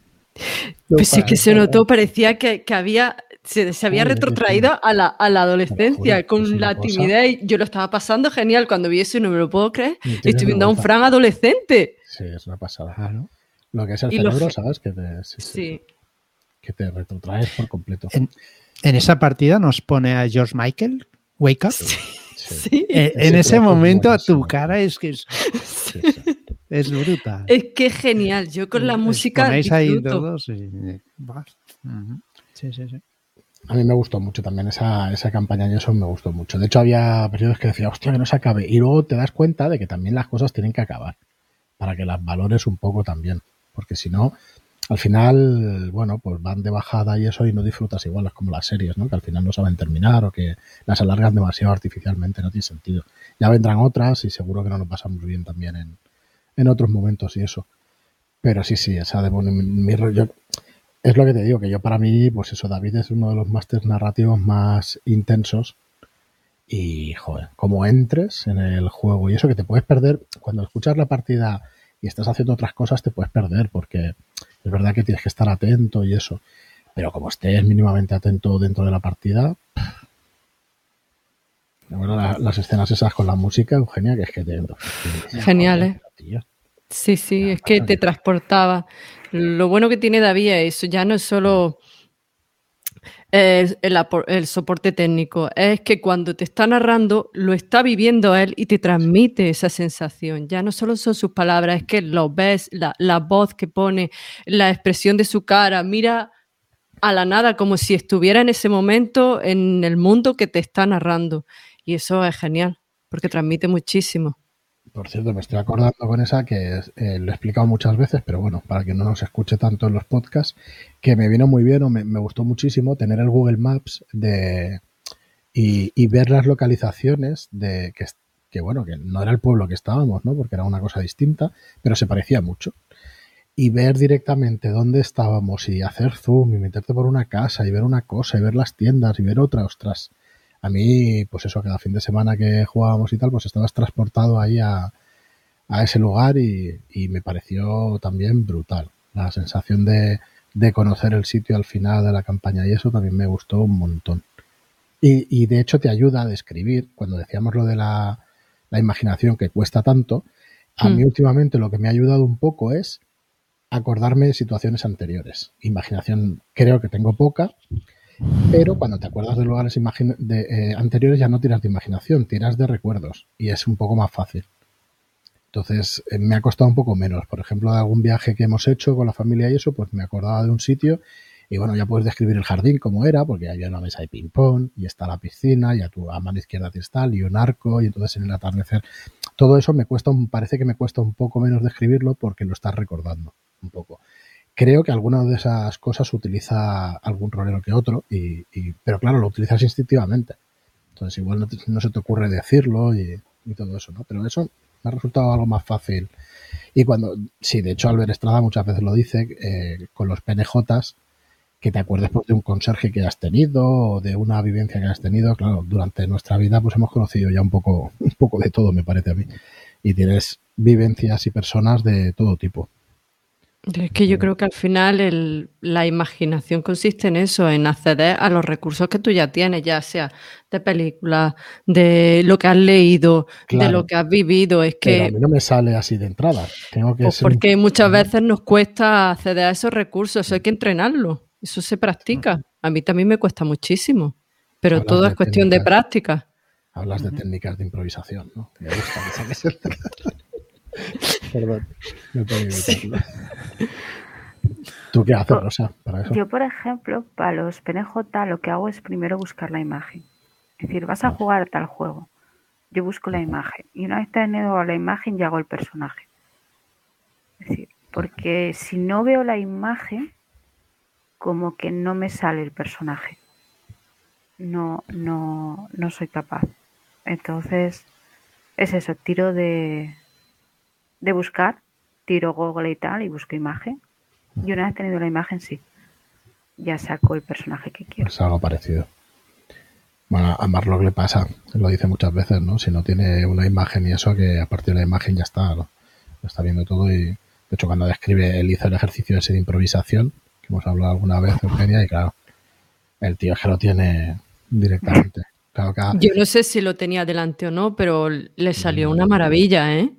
Pues sí que se notó, parecía que, que había, se, se había retrotraído a la, a la adolescencia Joder, con es la cosa. timidez. Yo lo estaba pasando genial cuando vi eso y no me lo puedo creer. Estoy viendo a un. Fran adolescente. Sí, es una pasada. Claro. Lo que es el Y cerebro, ge- ¿sabes? Que te, sí, sí, Sí. que te retrotraes por completo. En, en esa partida nos pone a George Michael, Wake Up. Sí, Sí. Eh, en ese es momento a tu cara es que es, sí, sí. Es brutal. Es que es genial. Yo con la Os música ponéis ahí todos y-. Sí, sí, sí. A mí me gustó mucho también esa, esa campaña y eso me gustó mucho. De hecho, había periodos que decía, hostia, que no se acabe. Y luego te das cuenta de que también las cosas tienen que acabar para que las valores un poco también. Porque si no, al final, bueno, pues van de bajada y eso y no disfrutas igual, es como las series, ¿no? Que al final no saben terminar o que las alargan demasiado artificialmente, no tiene sentido. Ya vendrán otras y seguro que no lo pasamos bien también en, en otros momentos y eso. Pero sí, sí, esa de mi, rollo. Es lo que te digo, que yo para mí, pues eso, David es uno de los másteres narrativos más intensos. Y, joder, como entres en el juego y eso que te puedes perder, cuando escuchas la partida y estás haciendo otras cosas, te puedes perder, porque es verdad que tienes que estar atento y eso. Pero como estés mínimamente atento dentro de la partida, bueno, las escenas esas con la música, Eugenia, que es que te... Genial, ¿eh? Sí, sí, es que te transportaba. Lo bueno que tiene David es eso, ya no es solo el, el, soporte técnico, es que cuando te está narrando, lo está viviendo él y te transmite esa sensación. Ya no solo son sus palabras, es que lo ves, la, la voz que pone, la expresión de su cara, mira a la nada como si estuviera en ese momento en el mundo que te está narrando. Y eso es genial, porque transmite muchísimo. Por cierto, me estoy acordando con esa que eh, lo he explicado muchas veces, pero bueno, para que no nos escuche tanto en los podcasts, que me vino muy bien o me, gustó muchísimo tener el Google Maps de y, ver las localizaciones de que, bueno, que no era el pueblo que estábamos, ¿no? Porque era una cosa distinta, pero se parecía mucho. Y ver directamente dónde estábamos y hacer zoom y meterte por una casa y ver una cosa y ver las tiendas y ver otra, ostras a mí, pues eso, cada fin de semana que jugábamos y tal, pues estabas transportado ahí a, ese lugar y, me pareció también brutal. La sensación de, conocer el sitio al final de la campaña y eso también me gustó un montón. Y, de hecho te ayuda a describir, cuando decíamos lo de la, imaginación que cuesta tanto, a mí hmm. últimamente lo que me ha ayudado un poco es acordarme de situaciones anteriores. Imaginación creo que tengo poca, pero cuando te acuerdas de lugares de, eh, anteriores ya no tiras de imaginación, tiras de recuerdos y es un poco más fácil. Entonces eh, me ha costado un poco menos. Por ejemplo, de algún viaje que hemos hecho con la familia y eso, pues me acordaba de un sitio y bueno, ya puedes describir el jardín como era, porque había una mesa de ping-pong y está la piscina y a tu a mano izquierda está y un arco y entonces en el atardecer. Todo eso me cuesta, parece que me cuesta un poco menos describirlo porque lo estás recordando un poco. Creo que alguna de esas cosas utiliza algún rolero que otro, y, pero claro, lo utilizas instintivamente. Entonces igual no, se te ocurre decirlo y, todo eso, ¿no? Pero eso me ha resultado algo más fácil. Y cuando, sí, de hecho Albert Estrada muchas veces lo dice, eh, con los PNJs, que te acuerdes pues, de un conserje que has tenido o de una vivencia que has tenido. Claro, durante nuestra vida pues hemos conocido ya un poco, un poco de todo, me parece a mí. Y tienes vivencias y personas de todo tipo. Es que yo creo que al final la imaginación consiste en eso, en acceder a los recursos que tú ya tienes, ya sea de películas, de lo que has leído, de lo que has vivido. Es que. a mí no me sale así de entrada. Tengo que pues porque muchas veces nos cuesta acceder a esos recursos, eso hay que entrenarlo, eso se practica. A mí también me cuesta muchísimo, pero todo es cuestión de práctica. Hablas de técnicas de improvisación, ¿no? Me gusta Perdón, me ¿Tú qué haces, Rosa, para eso? Yo, por ejemplo, para los PNJ lo que hago es primero buscar la imagen. Es decir, vas a jugar tal juego. Yo busco la imagen. Y una vez tenido la imagen, ya hago el personaje. Es decir, porque si no veo la imagen, como que no me sale el personaje. No, no, no soy capaz. Entonces, es eso, tiro de, de buscar, tiro Google y tal y busco imagen. Y una vez tenido la imagen, sí, ya saco el personaje que quiero. Es algo parecido. Bueno, a Marlock le pasa, lo dice muchas veces, ¿no? Si no tiene una imagen y eso, que a partir de la imagen ya está, lo está viendo todo y de hecho cuando describe, él hizo el ejercicio ese de improvisación, que hemos hablado alguna vez, Eugenia, y claro, el tío es que lo tiene directamente. Yo no sé si lo tenía delante o no, pero le salió una maravilla, ¿eh?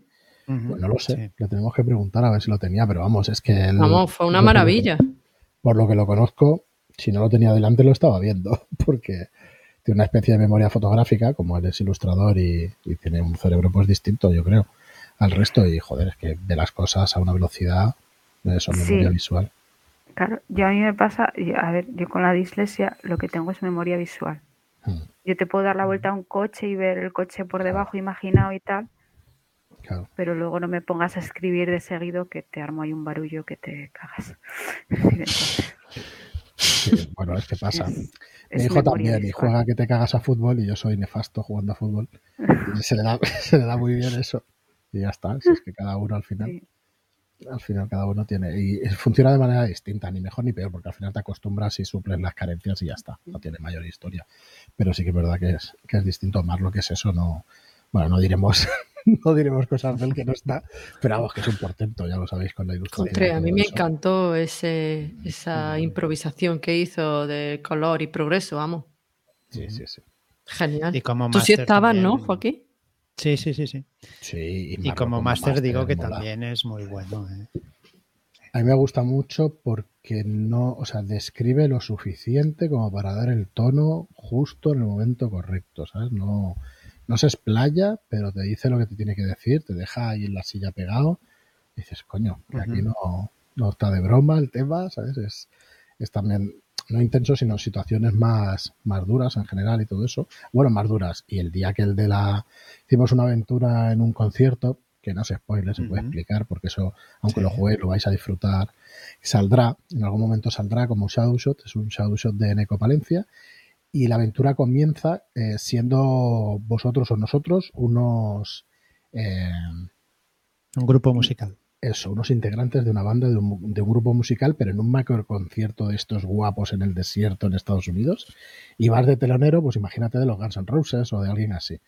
Pues no lo sé, le tenemos que preguntar a ver si lo tenía, pero vamos, es que... vamos, fue una maravilla. por lo que lo conozco, si no lo tenía delante lo estaba viendo, porque tiene una especie de memoria fotográfica, como él es ilustrador y, tiene un cerebro pues distinto, yo creo, al resto, y joder, es que de las cosas a una velocidad, eso es memoria visual. Claro, yo a mí me pasa, a ver, yo con la dislexia lo que tengo es memoria visual. Hmm. Yo te puedo dar la vuelta a un coche y ver el coche por debajo imaginado y tal, Claro. Pero luego no me pongas a escribir de seguido que te armo ahí un barullo que te cagas. Sí, bueno, es que pasa. es- hijo memoria también, y juega que te cagas a fútbol y yo soy nefasto jugando a fútbol. Y se le da, se le da muy bien eso. Y ya está, si es que cada uno al final, Sí. al final cada uno tiene. Y funciona de manera distinta, ni mejor ni peor, porque al final te acostumbras y suples las carencias y ya está. No tiene mayor historia. Pero sí que es verdad que es, que es distinto. Más lo que es eso, no. Bueno, no diremos, no diremos cosas del que no está, pero vamos, que es un portento, ya lo sabéis con la ilustración. Contra, y a mí me eso. encantó ese, esa improvisación que hizo de color y progreso, vamos. Sí, sí, sí. Genial. Y como Tú sí estabas, ¿no. Joaquín? Sí, sí, sí, sí. Sí, Y como máster digo que mola. también es muy bueno. ¿eh? A mí me gusta mucho porque no, o sea, describe lo suficiente como para dar el tono justo en el momento correcto, ¿sabes? No, no se explaya, pero te dice lo que te tiene que decir, te deja ahí en la silla pegado. Y dices, coño, que aquí no, no está de broma el tema, ¿sabes? Es, es también, no intenso, sino situaciones más, más duras en general y todo eso. Bueno, más duras. Y el día que el de la... Hicimos una aventura en un concierto, que no se spoiler, se puede explicar, porque eso, aunque Sí. lo juguéis, lo vais a disfrutar. Saldrá, en algún momento saldrá como Shadow Shot, es un Shadow Shot de Neko Palencia. Y la aventura comienza eh, siendo vosotros o nosotros unos... eh, Un grupo musical. eso, unos integrantes de una banda, de un, de un grupo musical, pero en un macro concierto de estos guapos en el desierto en Estados Unidos. Y vas de telonero, pues imagínate de los Guns N' Roses o de alguien así.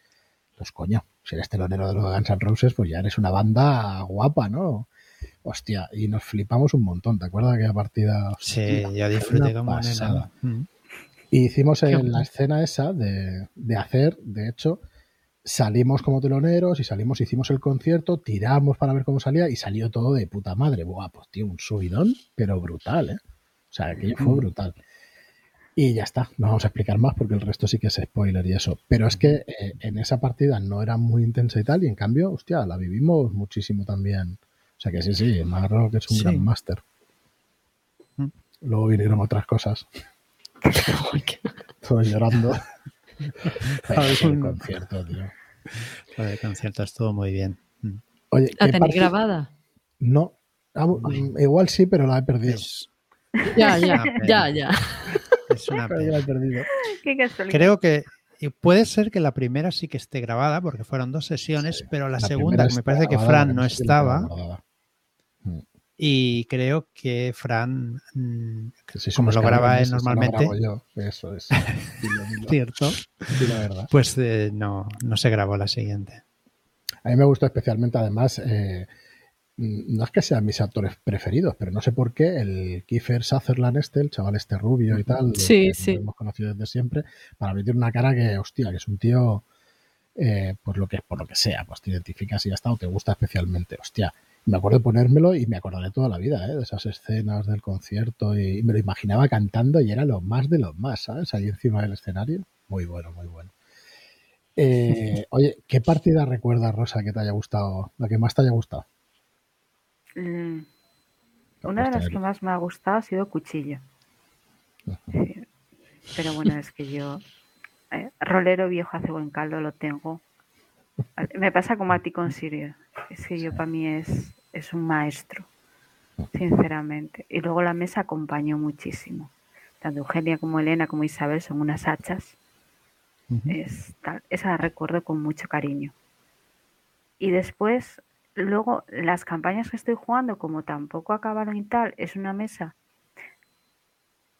Pues coño, si eres telonero de los Guns N' Roses, pues ya eres una banda guapa, ¿no? Hostia, y nos flipamos un montón. ¿Te acuerdas de aquella partida? Sí, yo disfruté como. Y hicimos en la escena esa de, de hacer, de hecho, salimos como teloneros y salimos, hicimos el concierto, tiramos para ver cómo salía y salió todo de puta madre. Buah, pues tío, un subidón, pero brutal, ¿eh? O sea, aquello fue brutal. Y ya está, no vamos a explicar más porque el resto sí que es spoiler y eso. Pero es que eh, en esa partida no era muy intensa y tal, y en cambio, hostia, la vivimos muchísimo también. O sea que sí, sí, que es un Sí. gran máster. Mm. Luego vinieron otras cosas. Todos llorando. El concierto, tío. Lo del concierto estuvo muy bien. Oye, ¿La ¿qué tenéis parte- grabada? No. Ah, igual sí, pero la he perdido. Es, Ya, ya, ya, ya. es una pena. la he perdido. Qué. Creo que y puede ser que la primera sí que esté grabada porque fueron dos sesiones, Sí. pero la, La segunda, que me parece que Fran no estaba. Y creo que Fran, mm, Que si como lo graba él normalmente, grabo yo. Eso es. Dilo, dilo. cierto, Di la verdad. pues eh, no, no se grabó la siguiente. A mí me gustó especialmente, además, eh, no es que sean mis actores preferidos, pero no sé por qué el Kiefer Sutherland este, el chaval este rubio y tal, Sí, que sí. lo hemos conocido desde siempre, para mí tiene una cara que, hostia, que es un tío, eh, pues lo que por lo que sea, pues te identificas y ya está, o te gusta especialmente, hostia. Me acuerdo de ponérmelo y me acordaré toda la vida, ¿eh? de esas escenas del concierto y, y me lo imaginaba cantando y era lo más de los más, ¿sabes? Ahí encima del escenario. Muy bueno, muy bueno. Eh, oye, ¿qué partida recuerdas, Rosa, que te haya gustado? La que más te haya gustado. Mm, Una de las que más me ha gustado ha sido Cuchillo. Sí. Pero bueno, es que yo, eh, rolero viejo hace buen caldo, lo tengo. Me pasa como a ti con Sirio. Es que yo para mí es, es un maestro, sinceramente. Y luego la mesa acompañó muchísimo. Tanto Eugenia como Elena como Isabel son unas hachas. Es tal- esa la recuerdo con mucho cariño. Y después, luego, las campañas que estoy jugando, como tampoco acabaron y tal, es una mesa.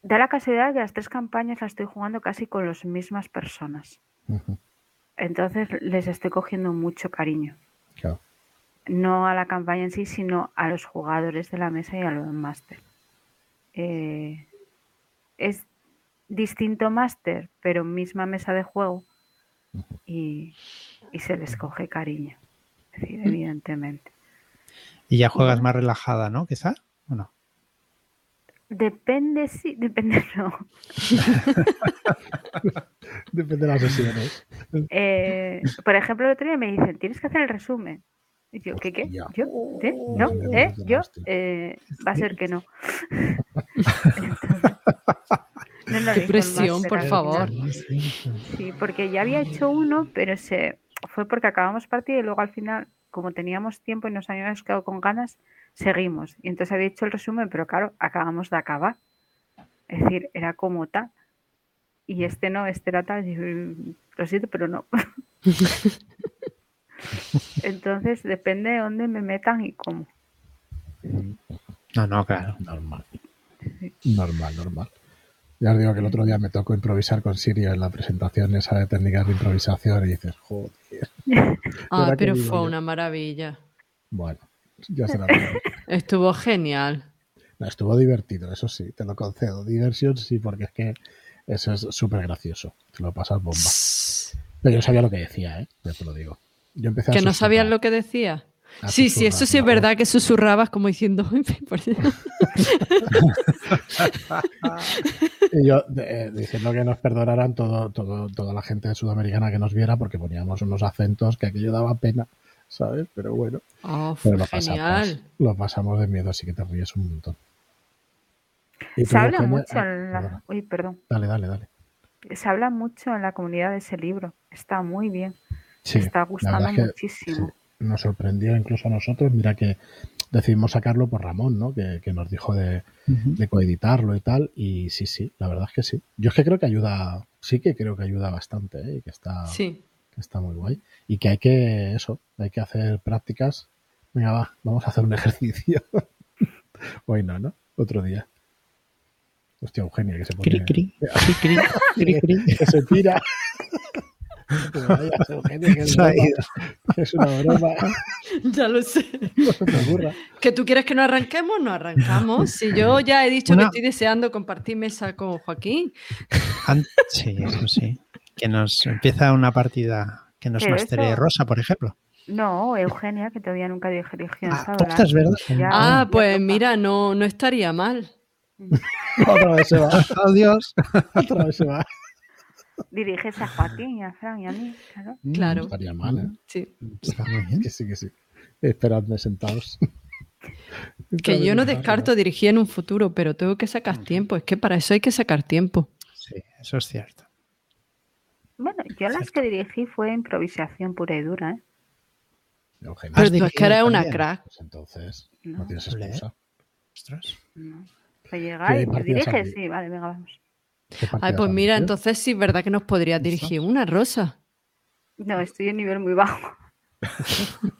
Da la casualidad que las tres campañas las estoy jugando casi con las mismas personas. Entonces les estoy cogiendo mucho cariño. claro. No a la campaña en sí, sino a los jugadores de la mesa y a los máster. Eh, es distinto máster, pero misma mesa de juego y, y se les coge cariño. Es decir, evidentemente. Y ya juegas más relajada, ¿no? Quizá, ¿o no? Depende, sí, depende, no. Depende de las sesiones. Eh, por ejemplo, el otro día me dicen, tienes que hacer el resumen. Y yo, ¿qué qué? ¿Yo? ¿Eh? ¿No? ¿Eh? ¿Yo? Eh, va a ser que no. Entonces, no, no, Qué presión, por favor. Sí, porque ya había hecho uno, pero se fue porque acabamos partida y luego al final como teníamos tiempo y nos habíamos quedado con ganas, seguimos. Y entonces había hecho el resumen, pero claro, acabamos de acabar. Es decir, era como tal. Y este no, este era tal. Yo, lo siento, pero no. Entonces depende de dónde me metan y cómo. No, no, claro. Normal. Normal, normal. Ya os digo que el otro día me tocó improvisar con Sirio en la presentación esa de técnicas de improvisación y dices, joder. Ah, ¿Verdad que pero fue yo? una maravilla. Bueno, ya será. bien. Estuvo genial. No, estuvo divertido, eso sí, te lo concedo. Diversión sí, porque es que eso es súper gracioso. Te lo pasas bomba. Pero yo sabía lo que decía, ¿eh? Ya te lo digo. Yo empecé a Que no sabías lo que decía. A Sí, sí, eso sí es verdad que susurrabas como diciendo. Yo eh, diciendo que nos perdonaran todo, todo, toda la gente sudamericana que nos viera porque poníamos unos acentos que aquello daba pena, ¿sabes? Pero bueno, Oh, pero fue lo pasamos, genial. lo pasamos de miedo, así que te ríes un montón. Y Se habla mucho ah, en la... perdona. Uy, perdón. Dale, dale, dale. Se habla mucho en la comunidad de ese libro. Está muy bien. Sí, Está gustando muchísimo. sí, nos sorprendió incluso a nosotros. Mira que decidimos sacarlo por Ramón, ¿no? Que, que nos dijo de, de coeditarlo y tal. Y sí, sí, la verdad es que sí. Yo es que creo que ayuda, sí que creo que ayuda bastante, ¿eh? Y que está, Sí. que está muy guay. Y que hay que, eso, hay que hacer prácticas. Venga, va, vamos a hacer un ejercicio. Hoy no, ¿no? Otro día. Hostia, Eugenia, que se pone... Cri, cri, cri. que se tira. Vaya, Eugenia, que es, broma, que una broma. Ya lo sé. No se te ocurra. ¿Que tú quieres que nos arranquemos? Nos arrancamos. Si yo ya he dicho Una- que estoy deseando compartir mesa con Joaquín. Sí, eso sí. Que nos empieza una partida que nos eso- Rosa, por ejemplo. No, Eugenia, que todavía nunca dije eligió Ah, ostras, ¿verdad? Ya, Ah, ya pues toca. mira, no, no estaría mal. Otra vez se va. ¡Oh, Dios! Otra vez se va. Diriges a Joaquín y a Fran y a mí, claro. Claro. No estaría mal, ¿eh? Sí. Está muy bien. Que sí, que sí. Esperadme sentados. Que yo no descarto dirigir en un futuro, pero tengo que sacar tiempo. Es que para eso hay que sacar tiempo. Sí, eso es cierto. Bueno, yo las que dirigí fue improvisación pura y dura, ¿eh? Pues tú es que eres una crack. pues entonces No. no tienes excusa. Ostras. No. Pues llegáis, ¿Qué pues partidas diriges, sí, vale, venga, vamos. ¿Qué Ay, pues mira, dirigido? entonces sí es verdad que nos podrías dirigir una rosa. No, estoy en nivel muy bajo.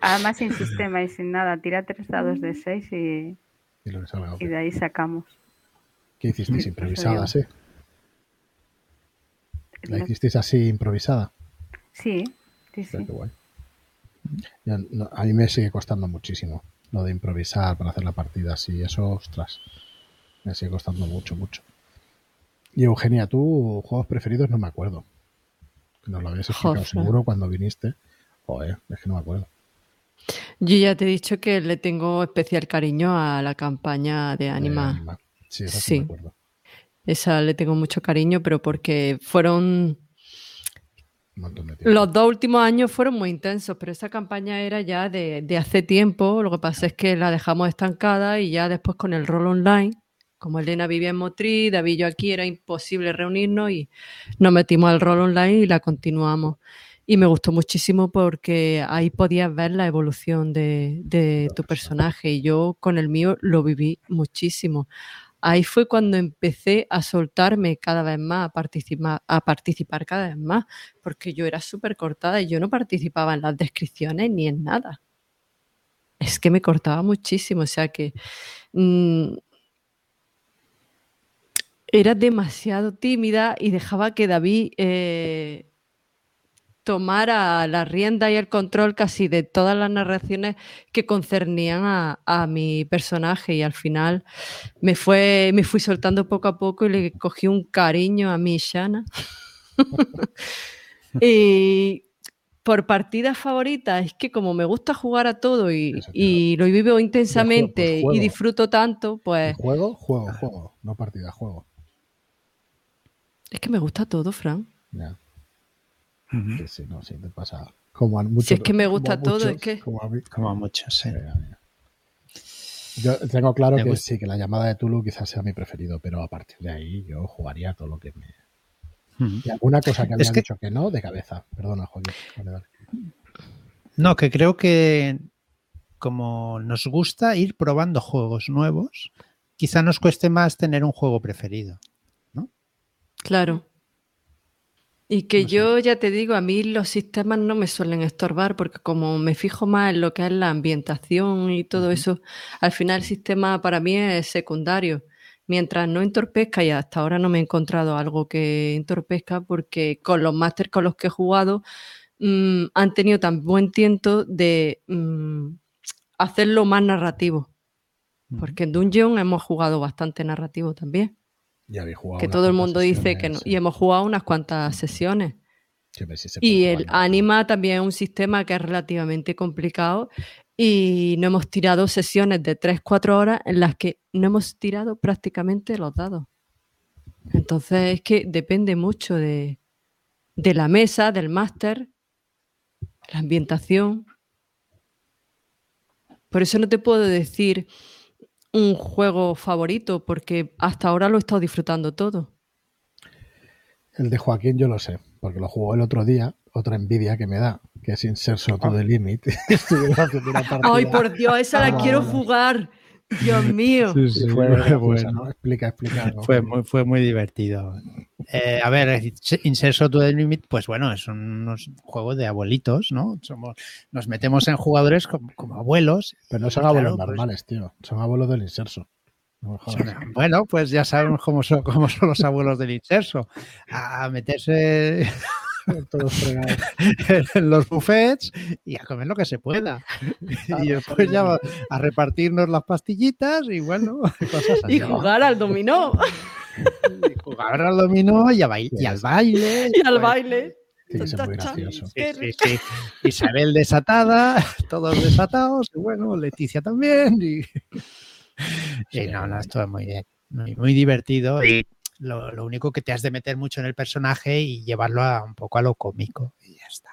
Además, sin sistema y sin nada, tira tres dados de seis y, Y lo que salga, ok. y de ahí sacamos. ¿Qué hicisteis? Sí, ¿Improvisada, sí? ¿La No- hicisteis así improvisada? Sí, sí, sí. qué guay. Ya, no, a mí me sigue costando muchísimo lo de improvisar para hacer la partida así. Eso, ostras, me sigue costando mucho, mucho. Y Eugenia, tú, juegos preferidos, no me acuerdo. Nos lo habías explicado seguro cuando viniste. Joder, es que no me acuerdo. Yo ya te he dicho que le tengo especial cariño a la campaña de Anima. Anima. Sí, eso sí, me acuerdo. Esa le tengo mucho cariño, pero porque fueron. Los dos últimos años fueron muy intensos, pero esa campaña era ya de, de hace tiempo. Lo que pasa es que la dejamos estancada y ya después con el rol online, como Elena vivía en Motril, David yo aquí, era imposible reunirnos y nos metimos al rol online y la continuamos. Y me gustó muchísimo porque ahí podías ver la evolución de, de tu personaje y yo con el mío lo viví muchísimo. Ahí fue cuando empecé a soltarme cada vez más, a participar, a participar cada vez más porque yo era súper cortada y yo no participaba en las descripciones ni en nada. Es que me cortaba muchísimo, o sea que mm, era demasiado tímida y dejaba que David eh, tomara la rienda y el control casi de todas las narraciones que concernían a, a mi personaje y al final me, fue, me fui soltando poco a poco y le cogí un cariño a mi Shana. y por partidas favoritas, es que como me gusta jugar a todo y, lo vivo intensamente pues, juego. y disfruto tanto, pues Juego, juego, juego. No partida, juego. Es que me gusta todo, Fran. Ya. Ujú. Sí, sí, no, sí, te pasa. Como a muchos, Si es que me gusta todo, es que- Como a mí. Como muchos, sí. Mira, mira. Yo tengo claro Me que gusta. sí, que la llamada de Tulu quizás sea mi preferido, pero a partir de ahí yo jugaría todo lo que me. Y alguna cosa que había que- dicho que no, de cabeza. Perdona, Joaquín. Vale, dale. No, que creo que como nos gusta ir probando juegos nuevos, quizá nos cueste más tener un juego preferido. Claro. Y que yo ya te digo, a mí los sistemas no me suelen estorbar porque como me fijo más en lo que es la ambientación y todo eso, al final el sistema para mí es secundario. Mientras no entorpezca, y hasta ahora no me he encontrado algo que entorpezca porque con los máster con los que he jugado mm, han tenido tan buen tiento de mm, hacerlo más narrativo. Porque en Dungeon hemos jugado bastante narrativo también. Ya habéis jugado que todo el mundo dice que no. Y hemos jugado unas cuantas sesiones. sí, se Y el. Anima también es un sistema que es relativamente complicado y no hemos tirado sesiones de 3-4 horas en las que no hemos tirado prácticamente los dados. Entonces es que depende mucho de, de la mesa, del máster, la ambientación. Por eso no te puedo decir un juego favorito porque hasta ahora lo he estado disfrutando todo. El de Joaquín yo lo sé, porque lo jugó el otro día, otra envidia que me da, que es Inserso to the Limit. Estuvimos haciendo una partida. Ay, por Dios, esa la Ah, quiero jugar. Dios mío. Sí, sí, fue bueno. ¿no? Explica, explica. ¿no? Fue muy, fue muy divertido. Eh, a ver, Inserso to the Limit, pues bueno, es unos juegos de abuelitos, ¿no? Somos, nos metemos en jugadores como, como abuelos. Pero no son Claro, abuelos pues- normales, tío. Son abuelos del Inserso. No. Bueno, pues ya sabemos cómo son, cómo son los abuelos del Inserso. A meterse Todos fregados. en los buffets y a comer lo que se pueda. Y después ya va a repartirnos las pastillitas y bueno, cosas así. Y jugar al dominó Y jugar al dominó y, a bail- y al baile. y al pues, baile. Muy gracioso. Sí, sí, sí. Isabel desatada, todos desatados, y bueno, Leticia también. Y, y no, no, esto es muy bien. Muy, muy divertido. Y lo, lo único que te has de meter mucho en el personaje y llevarlo a, un poco a lo cómico. Y ya está.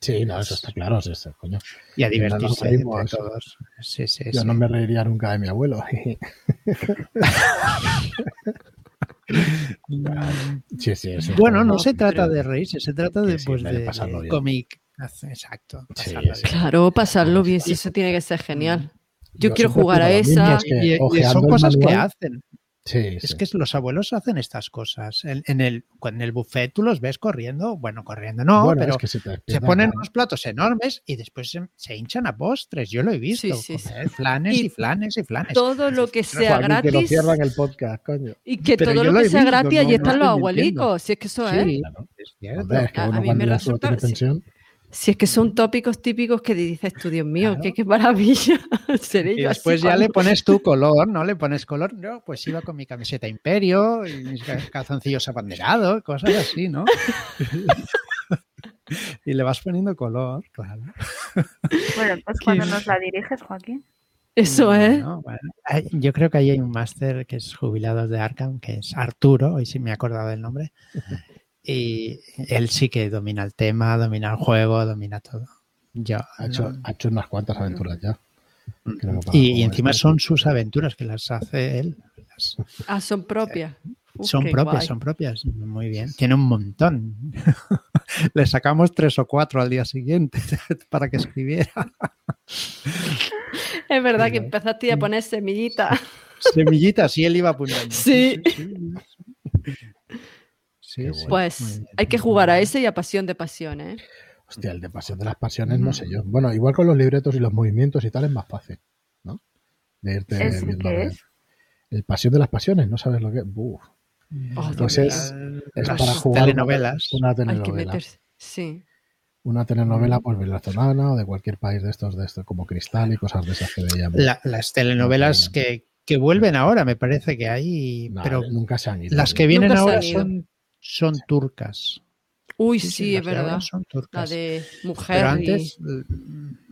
Sí, no, eso está claro. sí, sí, coño. Y a Y divertirse entre todos. Sí, sí, Yo sí. no me reiría nunca de mi abuelo. sí, sí, Bueno, no se trata de reírse, se trata de, pues, de pasarlo cómic. Exacto. Sí, pasarlo sí. bien. Claro, pasarlo bien, si eso tiene que ser genial. Yo Yo quiero jugar a esa. es que Y- y son cosas que hacen. Sí, Es sí. que los abuelos hacen estas cosas. En, en el, en el buffet tú los ves corriendo, bueno, corriendo no, Bueno, pero es que se, ponen unos platos enormes y después se, se hinchan a postres. Yo lo he visto. Sí, sí, sí. comer flanes Y y, flanes y flanes. Todo lo que sea Joaquín, que no gratis cierran el podcast, coño. y que Pero todo lo lo que sea visto, gratis, no- allí no están los abuelicos. Si es que eso es. Claro. es cierto. Hombre, es que A- a mí me resulta- pensión. Si es que son tópicos típicos que dices tú, Dios mío, Claro. qué, qué maravilla. Seré Y yo después así ya le pones tu color, ¿no? Le pones color. Yo, pues iba con mi camiseta Imperio y mis ca- calzoncillos abanderados, cosas así, ¿no? y le vas poniendo color, claro. Bueno, pues cuando nos la diriges, Joaquín. Eso es. No, bueno, hay- yo creo que ahí hay un máster que es jubilado de Arkham, que es Arturo, hoy sí me he acordado del nombre. Y él sí que domina el tema, domina el juego, domina todo. Yo, Ha hecho, no. ha hecho unas cuantas aventuras ya. para y, encima esto. son sus aventuras que las hace él. Las- Ah, son propias. Uf, son propias, guay. son propias. Muy bien. Tiene un montón. Le sacamos tres o cuatro al día siguiente para que escribiera. Es verdad que empezaste a poner semillitas. Semillitas y él iba poniendo. Sí. Sí, sí, sí. Sí, Pues bien. hay que jugar a ese y a Pasión de Pasiones. ¿eh? Hostia, el de Pasión de las Pasiones, no sé yo. Bueno, igual con los libretos y los movimientos y tal es más fácil, ¿no? De irte ¿Ese viendo qué a ver. es? El Pasión de las Pasiones, ¿no sabes lo que es? Buf, Oh, Pues es- para jugar telenovelas. una hay que telenovela. meterse. Sí. Una telenovela pues venezolana o de cualquier país de estos, de estos como Cristal y cosas de esas que veíamos. La- las telenovelas que, que vuelven ahora, me parece que hay, No, pero nunca se han ido. las que tío. vienen ahora son, son turcas. Uy, sí, las es verdad. Son La turcas. de mujer. pero y- antes, l-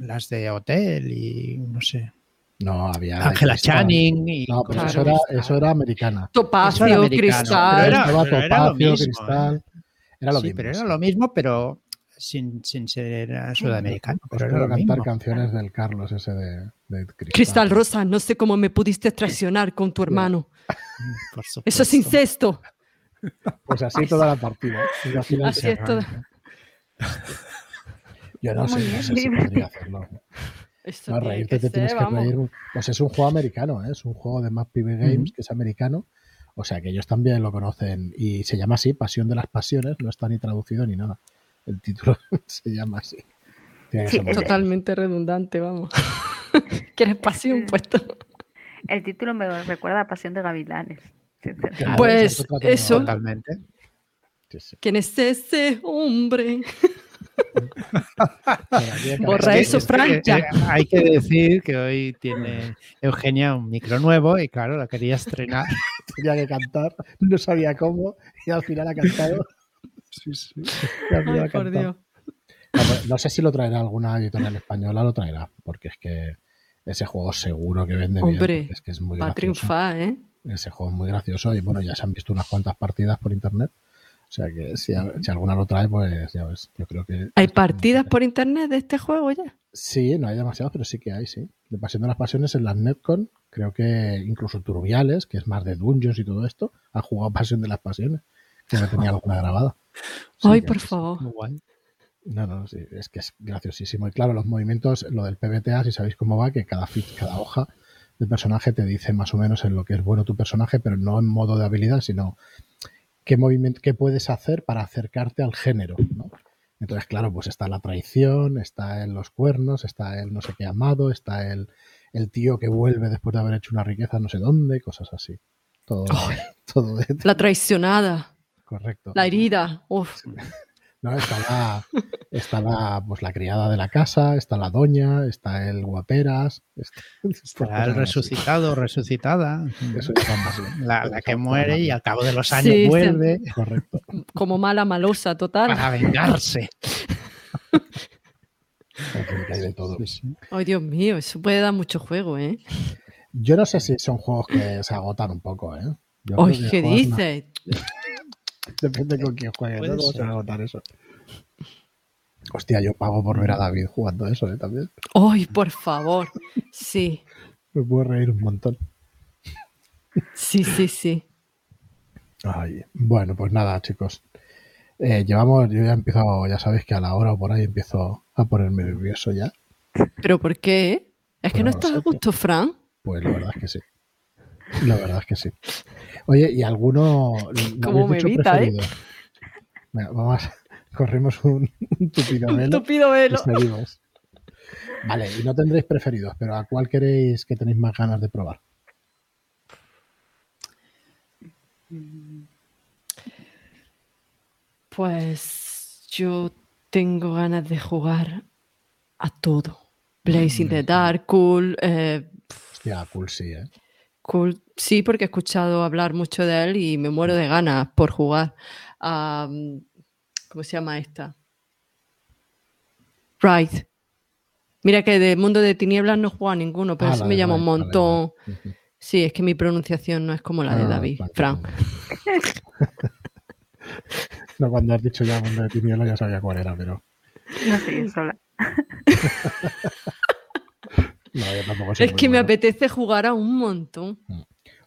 las de hotel y no sé. No, había. Ángela. Channing y No, pero Claro. eso, era, eso era americana. Eso era Topacio, americano, cristal. pero era- pero era lo Topacio, mismo, Cristal. Era lo sí, mismo. pero era sí. lo mismo, pero sin, sin ser sudamericano. Os Pero era lo cantar mismo. canciones del Carlos ese de, de Cristal. Cristal Rosa, no sé cómo me pudiste traicionar con tu hermano. Por supuesto. Eso es incesto. Pues así toda la partida. Así es todo. Yo no sé, no si podría hacerlo. Esto No, tiene reírte que te tienes ser, que reír. Pues es un juego americano, ¿eh? es un juego de Map PB Games que es americano. O sea que ellos también lo conocen y se llama así, Pasión de las Pasiones, no está ni traducido ni nada. El título se llama así. Sí. Totalmente redundante, vamos. ¿Quieres pasión puesto? El título me recuerda a Pasión de Gavilanes. Claro, Pues, eso. Totalmente. Sí, sí. ¿Quién es ese hombre? Borra eso, es que, Fran, eh, ya. hay que decir que hoy tiene Eugenia un micro nuevo y claro, lo quería estrenar. Tenía que cantar, no sabía cómo y al final ha cantado. Sí, sí. Ay, por. Dios. No, sé si lo traerá alguna editorial española, lo traerá, porque es que ese juego seguro que vende bien. Hombre, porque es que es muy Va a triunfar, ¿eh? Ese juego es muy gracioso y bueno, ya se han visto unas cuantas partidas por internet. O sea que si, si alguna lo trae, pues ya ves, yo creo que... ¿Hay partidas por internet de este juego ya? Sí, no hay demasiados, pero sí que hay, sí. De Pasión de las Pasiones en las Netcon, creo que incluso Turbiales, que es más de Dungeons y todo esto, ha jugado Pasión de las Pasiones, que no tenía alguna grabada. Sí, Ay, por es- favor. Muy guay. No, no, sí, es que es graciosísimo. Y claro, los movimientos, lo del PBTA, si sabéis cómo va, que cada, fi- cada hoja de personaje te dice más o menos en lo que es bueno tu personaje, pero no en modo de habilidad, sino qué movimiento, qué puedes hacer para acercarte al género, ¿no? Entonces, claro, pues está la traición, está en los cuernos, está el no sé qué amado, está el, el tío que vuelve después de haber hecho una riqueza no sé dónde, cosas así. Todo, todo de- La traicionada, correcto. la herida. Uf. ¿No? Está la, está la, pues la criada de la casa, está la doña, está el guaperas, está, el resucitado, resucitada. Eso ya vamos, sí. La, la que muere y al cabo de los años Sí, sí. vuelve Correcto. Como mala malosa, total. para vengarse. Hay de todo. Ay, Dios mío, eso puede dar mucho juego, ¿eh? Yo no sé si son juegos que se agotan un poco, ¿eh? Yo que ¿qué juegas una- dices? Depende con quién juegue, ¿no? ¿Cómo se va a agotar eso? Hostia, yo pago por ver a David jugando eso, ¿eh? También. Ay, por favor. Sí, Me puedo reír un montón. sí, sí, sí. Ay, bueno, pues nada, chicos. Eh, llevamos, yo ya empiezo, ya sabéis que a la hora o por ahí empiezo a ponerme nervioso ya. ¿Pero por qué? ¿Es que no no estás a gusto, Fran? Pues la verdad es que sí. La verdad es que sí. Oye, ¿y alguno no Cómo me evita, ¿eh? Venga, vamos, corremos un, un tupido Un velo tupido y velo. Vale, y no tendréis preferidos, pero ¿a cuál queréis que tenéis más ganas de probar? Pues yo tengo ganas de jugar a todo. Blazing the Dark, Cool, eh, Hostia, cool sí, ¿eh? Cool. Sí, porque he escuchado hablar mucho de él y me muero de ganas por jugar. Am, ¿Cómo se llama esta? Ride. Mira que de Mundo de Tinieblas no juega ninguno, pero Ah, eso me llama un montón. vale. Sí, es que mi pronunciación no es como la de Ah, David. vale, Fran. vale. No, cuando has dicho ya mundo de tinieblas ya sabía cuál era, pero No sé yo sola. no, yo tampoco soy Es muy que me apetece jugar a un montón.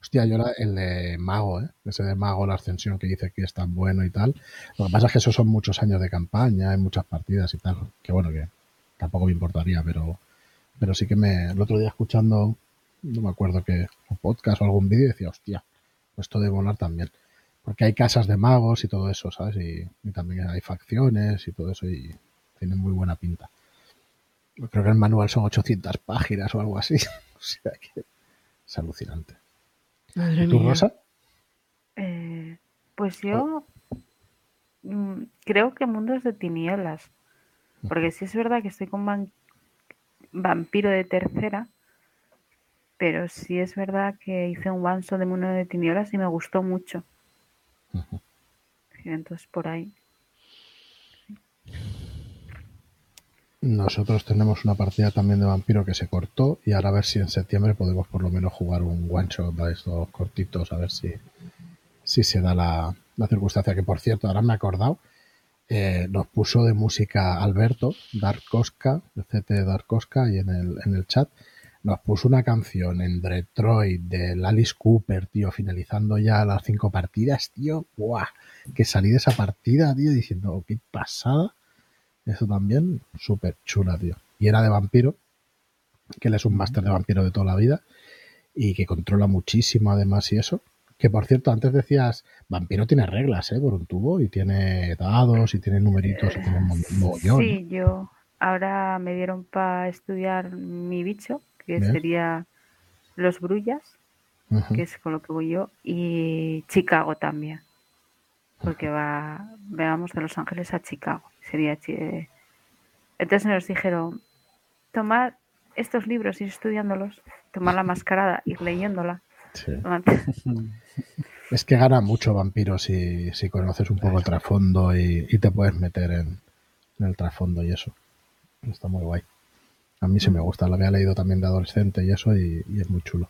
Hostia, yo la- el de Mago, ¿eh? Ese de Mago, la ascensión que dice que es tan bueno y tal. Lo que pasa es que esos son muchos años de campaña, hay muchas partidas y tal. Que bueno, que tampoco me importaría, pero, pero sí que me. El otro día escuchando, no me acuerdo qué, un podcast o algún vídeo, decía, hostia, pues esto debe volar también. Porque hay casas de magos y todo eso, ¿sabes? Y, y también hay facciones y todo eso y tienen muy buena pinta. Creo que el manual son 800 páginas o algo así. o sea que es alucinante. Madre ¿Y tú, mía. Rosa? Eh, pues yo mm, creo que Mundos de Tinieblas. Porque sí es verdad que estoy con van- Vampiro de tercera. Pero sí es verdad que hice un vanso de Mundo de Tinieblas y me gustó mucho. Entonces por ahí. Nosotros tenemos una partida también de vampiro que se cortó y ahora a ver si en septiembre podemos por lo menos jugar un one shot de estos cortitos, a ver si, si se da la, la circunstancia. Que por cierto, ahora me he acordado, eh, nos puso de música Alberto, Dark Cosca, de CT Dark Cosca, y en el, en el chat nos puso una canción en Detroit del Alice Cooper, tío, finalizando ya las cinco partidas, tío, ¡buah! Que salí de esa partida, tío, diciendo, "Oh, qué pasada. Eso también, súper chula, tío. Y era de vampiro, que él es un máster de vampiro de toda la vida y que controla muchísimo además y eso. Que por cierto, antes decías, vampiro tiene reglas, ¿eh? Por un tubo y tiene dados y tiene numeritos y tiene un mogollón. Sí, yo ahora me dieron para estudiar mi bicho, que Bien. sería los brullas, que es con lo que voy yo, y Chicago también, porque va, veamos de Los Ángeles a Chicago, sería Chi- eh. Entonces nos dijeron, tomad estos libros, ir estudiándolos, tomar la mascarada, ir leyéndola. Sí. Es que gana mucho vampiro si, si conoces un poco el trasfondo y, y te puedes meter en, en el trasfondo y eso. Está muy guay. A mí sí me gusta, lo había leído también de adolescente y eso y, y es muy chulo.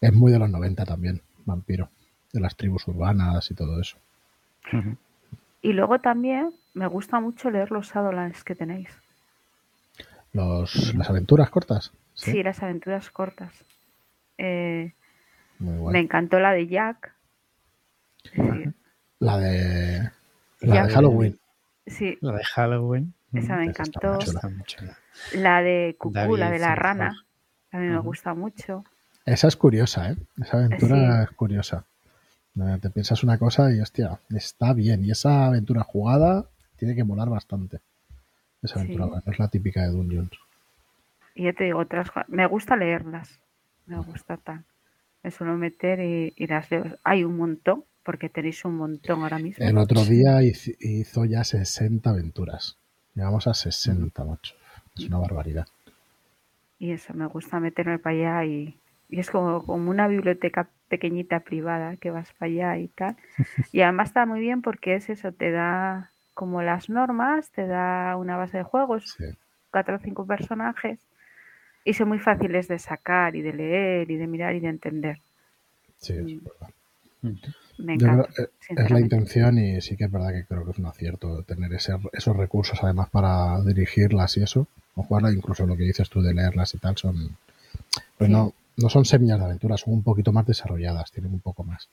Es muy de los 90 también, vampiro, de las tribus urbanas y todo eso. Y luego también me gusta mucho leer los Shadowlands que tenéis. Los, las aventuras cortas. Sí, las aventuras cortas. Eh, Muy. Me encantó la de Jack. Sí, La de, la de Halloween. sí, La de Halloween. esa me Esa encantó. muy chula. Está muy chula. La de Cucú, David la de la rana. A mí me gusta mucho. Esa es curiosa, ¿eh? Esa aventura Sí. es curiosa. Te piensas una cosa y, hostia, está bien. Y esa aventura jugada tiene que molar bastante. Esa Sí. aventura no es la típica de Dungeons. Y ya te digo, otras me gusta leerlas. Me gusta tan. Me suelo meter y, y las leo. Hay un montón, porque tenéis un montón ahora mismo. El otro día hiz- hizo ya 60 aventuras. Llegamos a 60, macho. Es una barbaridad. Y eso, me gusta meterme para allá y, y es como, como una biblioteca pequeñita privada que vas para allá y tal. Y además está muy bien porque es eso, te da como las normas, te da una base de juegos, Sí. cuatro o cinco personajes y son muy fáciles de sacar y de leer y de mirar y de entender. Sí, es Mm. verdad. Me Yo encanta. creo- es la intención y sí que es verdad que creo que es un acierto tener ese- esos recursos además para dirigirlas y eso, o jugarlas, incluso lo que dices tú de leerlas y tal, son pues Sí. no, no son semillas de aventura, son un poquito más desarrolladas, tienen un poco más.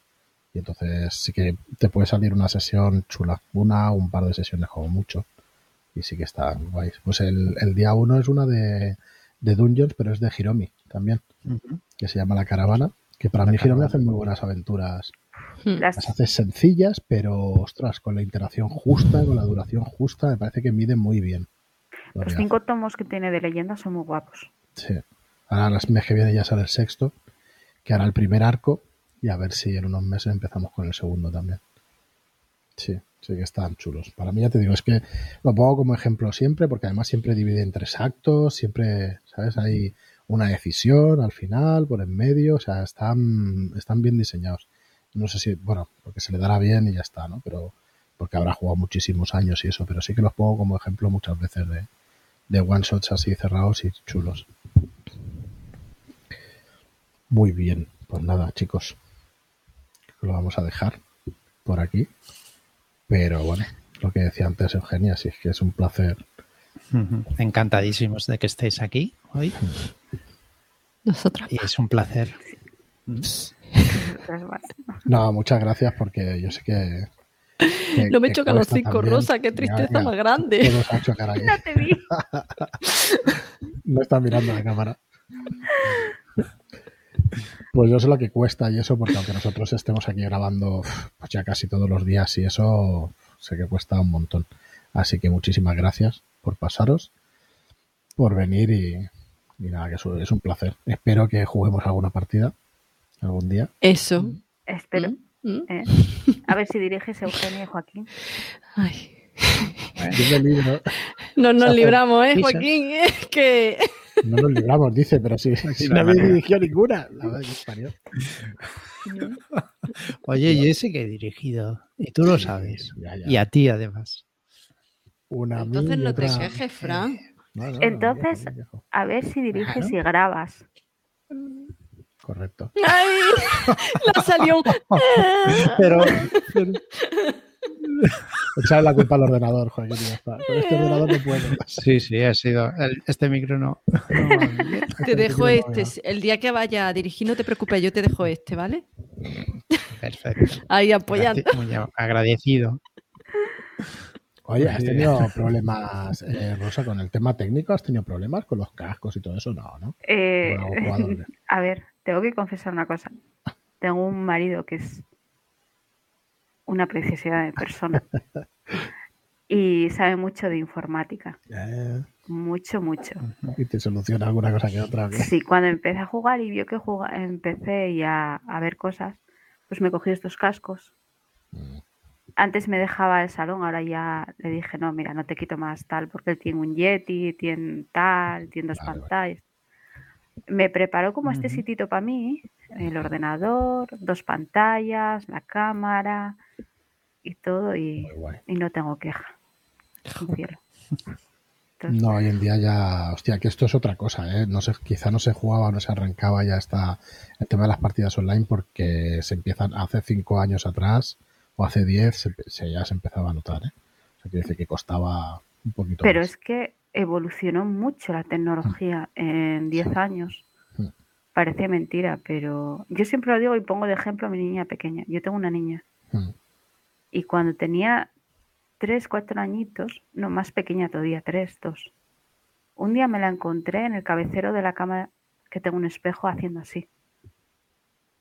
Y entonces sí que te puede salir una sesión chula, una o un par de sesiones como mucho. Y sí que están guays. Pues el, el día uno es una de, de Dungeons, pero es de Hiromi también, que se llama La Caravana, que para La mí Hiromi hace muy buenas aventuras Las- las haces sencillas, pero ostras, con la interacción justa, con la duración justa, me parece que mide muy bien. lo los cinco tomos que tiene de leyenda son muy guapos. hace. Sí. Ahora las mes que viene ya sale el sexto, que hará el primer arco, y a ver si en unos meses empezamos con el segundo también. Sí, sí que están chulos. Para mí ya te digo, es que lo pongo como ejemplo siempre, porque además siempre divide en tres actos, siempre, ¿sabes? Hay una decisión al final, por en medio, o sea, están, están bien diseñados. No sé si, bueno, porque se le dará bien y ya está, ¿no? Pero porque habrá jugado muchísimos años y eso, pero sí que los pongo como ejemplo muchas veces de, de one shots así cerrados y chulos. Muy bien, pues nada, chicos, lo vamos a dejar por aquí. Pero bueno, lo que decía antes Eugenia, sí es que es un placer. Encantadísimos de que estéis aquí hoy Nosotras. y es un placer. No, muchas gracias porque yo sé que. que- No me que chocan los cinco, también. Rosa, qué tristeza ya, más grande. No te vi. No está mirando la cámara. Pues yo sé lo que cuesta y eso, porque aunque nosotros estemos aquí grabando pues ya casi todos los días y eso, sé que cuesta un montón. Así que muchísimas gracias por pasaros, por venir y, y nada, que es un- es un placer. Espero que juguemos alguna partida algún día. Eso. Espero. ¿Mm? ¿Mm? ¿eh? A ver si diriges Eugenio y Joaquín. Ay. Yo me libro. No nos libramos, ¿eh. Joaquín? Es que... No nos libramos, dice, pero sí, si no habéis dirigido ninguna. La verdad que parió. Oye, yo sí que he dirigido y tú lo sabes. Ya, ya. Y a ti además. Una Entonces no te otra- quejes, Fran. No, no, no, Entonces-. A ver si diriges y grabas. Correcto. ¡Ay! La salió. Pero, Echarle la culpa al ordenador, Joaquín, y ya está. Con este ordenador no puedo. sí, sí, ha sido. el- este micro no. bien. Te dejo No, este. no. El día que vaya a dirigir, no te preocupes, yo te dejo este, ¿vale? Perfecto. Ahí apoyando. Muy agradecido. Oye, ¿has tenido problemas, eh, Rosa, con el tema técnico? ¿Has tenido problemas con los cascos y todo eso? No, ¿no? Eh, jugador. a ver, tengo que confesar una cosa. Tengo un marido que es una preciosidad de persona y sabe mucho de informática. Eh, Mucho, mucho. y te soluciona alguna cosa que otra. Sí, cuando empecé a jugar y vio que juga- empecé ya a ver cosas, pues me cogí estos cascos. Antes me dejaba el salón, ahora ya le dije, no, mira, no te quito más tal, porque él tiene un Yeti, tiene tal, tiene dos Vale, vale. pantallas. Me preparó como este sitito para mí, el ordenador, dos pantallas, la cámara y todo, y, y no tengo queja. Entonces, No, hoy en día ya, hostia, que esto es otra cosa, ¿eh? No sé, quizá no se jugaba, no se arrancaba ya está el tema de las partidas online porque se empiezan hace cinco años atrás o hace diez se, se- ya se empezaba a notar, ¿eh? O sea, quiere decir que costaba un poquito Pero más. es que evolucionó mucho la tecnología en 10 años. Mm. Parece mentira, pero yo siempre lo digo y pongo de ejemplo a mi niña pequeña. Yo tengo una niña Mm, y cuando tenía 3, 4 añitos, no más pequeña todavía, 3, 2, un día me la encontré en el cabecero de la cama que tengo un espejo haciendo así.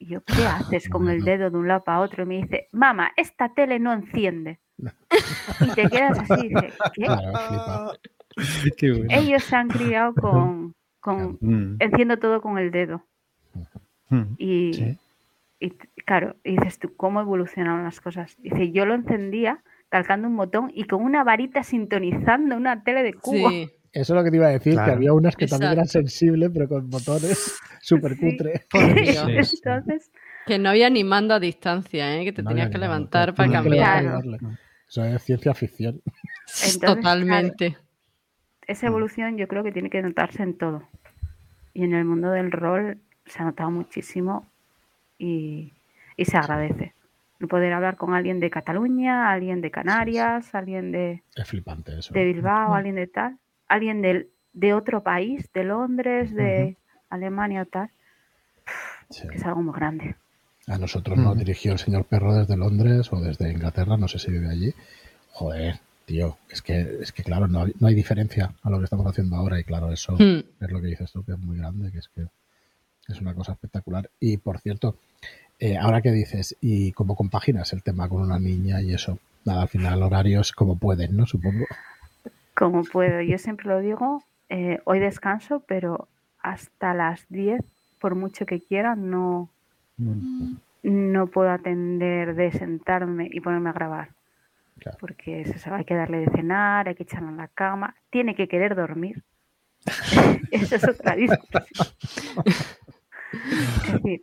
Y yo, ¿qué haces con el dedo de un lado para otro? Y me dice, mamá, esta tele no enciende. Y te quedas así y dices, ¿qué? Claro, flipa. Qué bueno. ellos se han criado con, con Mm, enciendo todo con el dedo. mm, Y, sí. Y claro, y dices tú, ¿cómo evolucionaron las cosas? Dice, yo lo encendía calcando un botón y con una varita sintonizando una tele de cubo. Sí. Eso es lo que te iba a decir, Claro. que había unas que también eran sensibles, pero con botones súper Sí. cutre. Sí. Entonces, Que no había ni mando a distancia, ¿eh? que te No tenías que levantar para cambiar. Eso es ciencia ficción. Entonces, Totalmente. esa evolución yo creo que tiene que notarse en todo. Y en el mundo del rol se ha notado muchísimo y, y se agradece. El poder hablar con alguien de Cataluña, alguien de Canarias, alguien de, Es flipante eso. de Bilbao, alguien de tal, alguien del, de otro país, de Londres, de Alemania o tal, Sí. es algo muy grande. A nosotros nos dirigió el señor Perro desde Londres o desde Inglaterra, no sé si vive allí. Joder, tío, es que, es que claro, no hay, no hay diferencia a lo que estamos haciendo ahora y claro, eso es lo que dices tú, que es muy grande, que es que es una cosa espectacular. Y por cierto, eh, ahora que dices, ¿y cómo compaginas el tema con una niña y eso? Nada, al final horarios como pueden, ¿no? Supongo. Como puedo, yo siempre lo digo, eh, hoy descanso, pero hasta las 10, por mucho que quiera, no, Mm. no puedo atender de sentarme y ponerme a grabar. Claro. Porque es eso, hay que darle de cenar, hay que echarlo en la cama, tiene que querer dormir. Eso es otra discusión.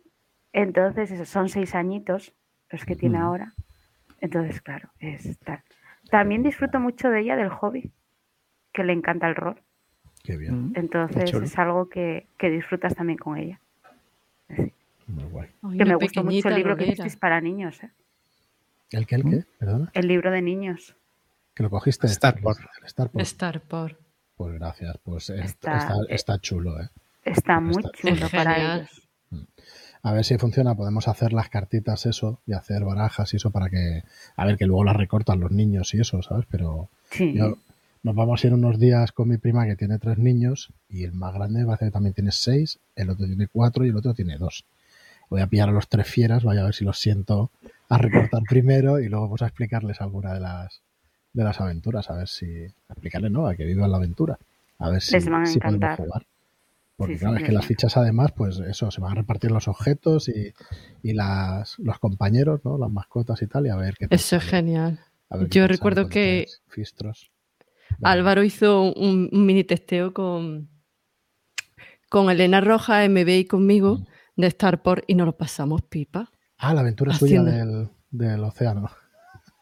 entonces son seis añitos los que tiene ahora. Entonces, claro, es tal. También disfruto mucho de ella, del hobby, que le encanta el rol. Qué bien, Mm. Entonces es algo que, que disfrutas también con ella. Muy guay. Ay, Que me gustó mucho el libro que hicisteis para niños, ¿eh? ¿El qué, el qué? Perdona. El libro de niños. Que lo cogiste. Starport. Starport. Starport. Pues gracias, pues es- Está- está, está chulo, ¿eh? Está muy Está- chulo para ellos. A ver si funciona, podemos hacer las cartitas eso y hacer barajas y eso para que, a ver, que luego las recortan los niños y eso, ¿sabes? Pero Sí. yo, nos vamos a ir unos días con mi prima que tiene tres niños y el más grande parece que también tiene seis, el otro tiene cuatro y el otro tiene dos. Voy a pillar a los tres fieras, vaya a ver si los siento a recortar primero y luego vamos a explicarles alguna de las de las aventuras, a ver si explicarles, ¿no? A que vivan la aventura, a ver si, Les van a si podemos encantar. jugar. Porque Sí, sí, claro, es que las fichas además, pues eso, se van a repartir los objetos y, y las, los compañeros, ¿no? Las mascotas y tal, y a ver qué Eso es genial. Yo recuerdo que Fistros. Álvaro hizo un, un mini testeo con, con Elena Roja, MB y conmigo Mm. de Starport y nos lo pasamos pipa. Ah, la aventura Haciendo- suya del, del océano.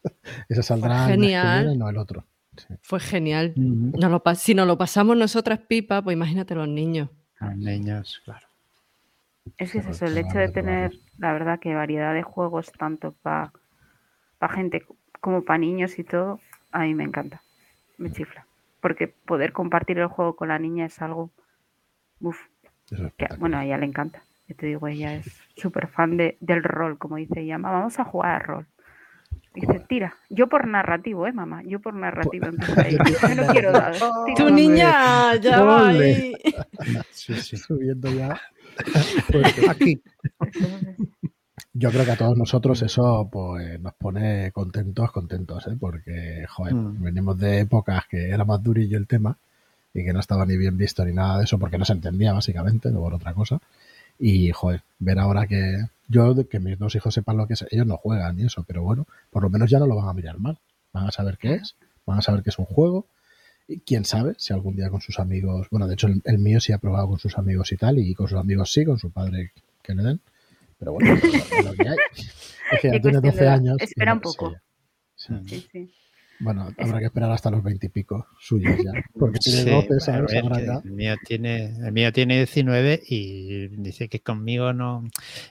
Ese saldrá Fue el que genial. viene, no el otro. Sí. Fue genial. Mm. Nos lo pa- si nos lo pasamos nosotras pipa, pues imagínate los niños. Los niños, claro. Es que es eso, el hecho de tener, la verdad, que variedad de juegos, tanto para gente como para niños y todo, a mí me encanta. Me chifla. Porque poder compartir el juego con la niña es algo. Uf, que, bueno, a ella le encanta. Yo te digo, ella es súper fan de, del rol, como dice ella. "Ma, Vamos a jugar al rol. Dice, tira. Yo por narrativo, ¿eh, mamá? Yo por narrativo empiezo ahí. Yo no quiero tira. Tu niña ya va ahí. Sí, sí. Subiendo ya. Pues, Aquí. yo creo que a todos nosotros eso pues nos pone contentos, contentos, ¿eh? porque joder, Mm. venimos de épocas que era más durillo el tema y que no estaba ni bien visto ni nada de eso porque no se entendía básicamente, no por otra cosa. Y joder, ver ahora que yo, que mis dos hijos sepan lo que es, ellos no juegan y eso, pero bueno, por lo menos ya no lo van a mirar mal. Van a saber qué es, van a saber que es un juego. Y quién sabe si algún día con sus amigos, bueno, de hecho el, el mío sí ha probado con sus amigos y tal, y con sus amigos sí, con su padre que le den. Pero bueno, es lo, que hay. Es que ya Y tiene cuestión de 12 edad. años. Espera un poco. Sí, sí. Bueno, Es- habrá que esperar hasta los 20 y pico suyos ya. Porque tiene Sí, 12, a ¿sabes? ver, Ahora ya. el, mío tiene, el mío tiene 19 y dice que conmigo no.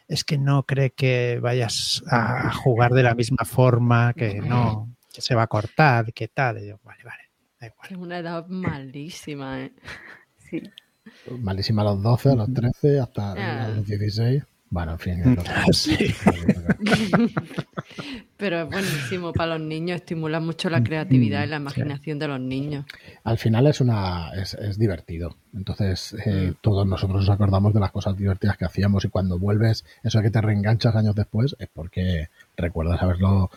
Es que no cree que vayas a a jugar de la misma forma, que no, que se va a cortar, que tal. Y yo, vale, vale, da igual. Es una edad malísima, ¿eh? sí. Malísima a los 12, a los 13, hasta Ah. a los 16. Bueno, en fin. es lo que- Sí. Pero es buenísimo para los niños, estimula mucho la creatividad y la imaginación de los niños. Al final es una es, es divertido. Entonces, eh, Mm. todos nosotros nos acordamos de las cosas divertidas que hacíamos y cuando vuelves, eso de que te reenganchas años después, es porque recuerdas haberlo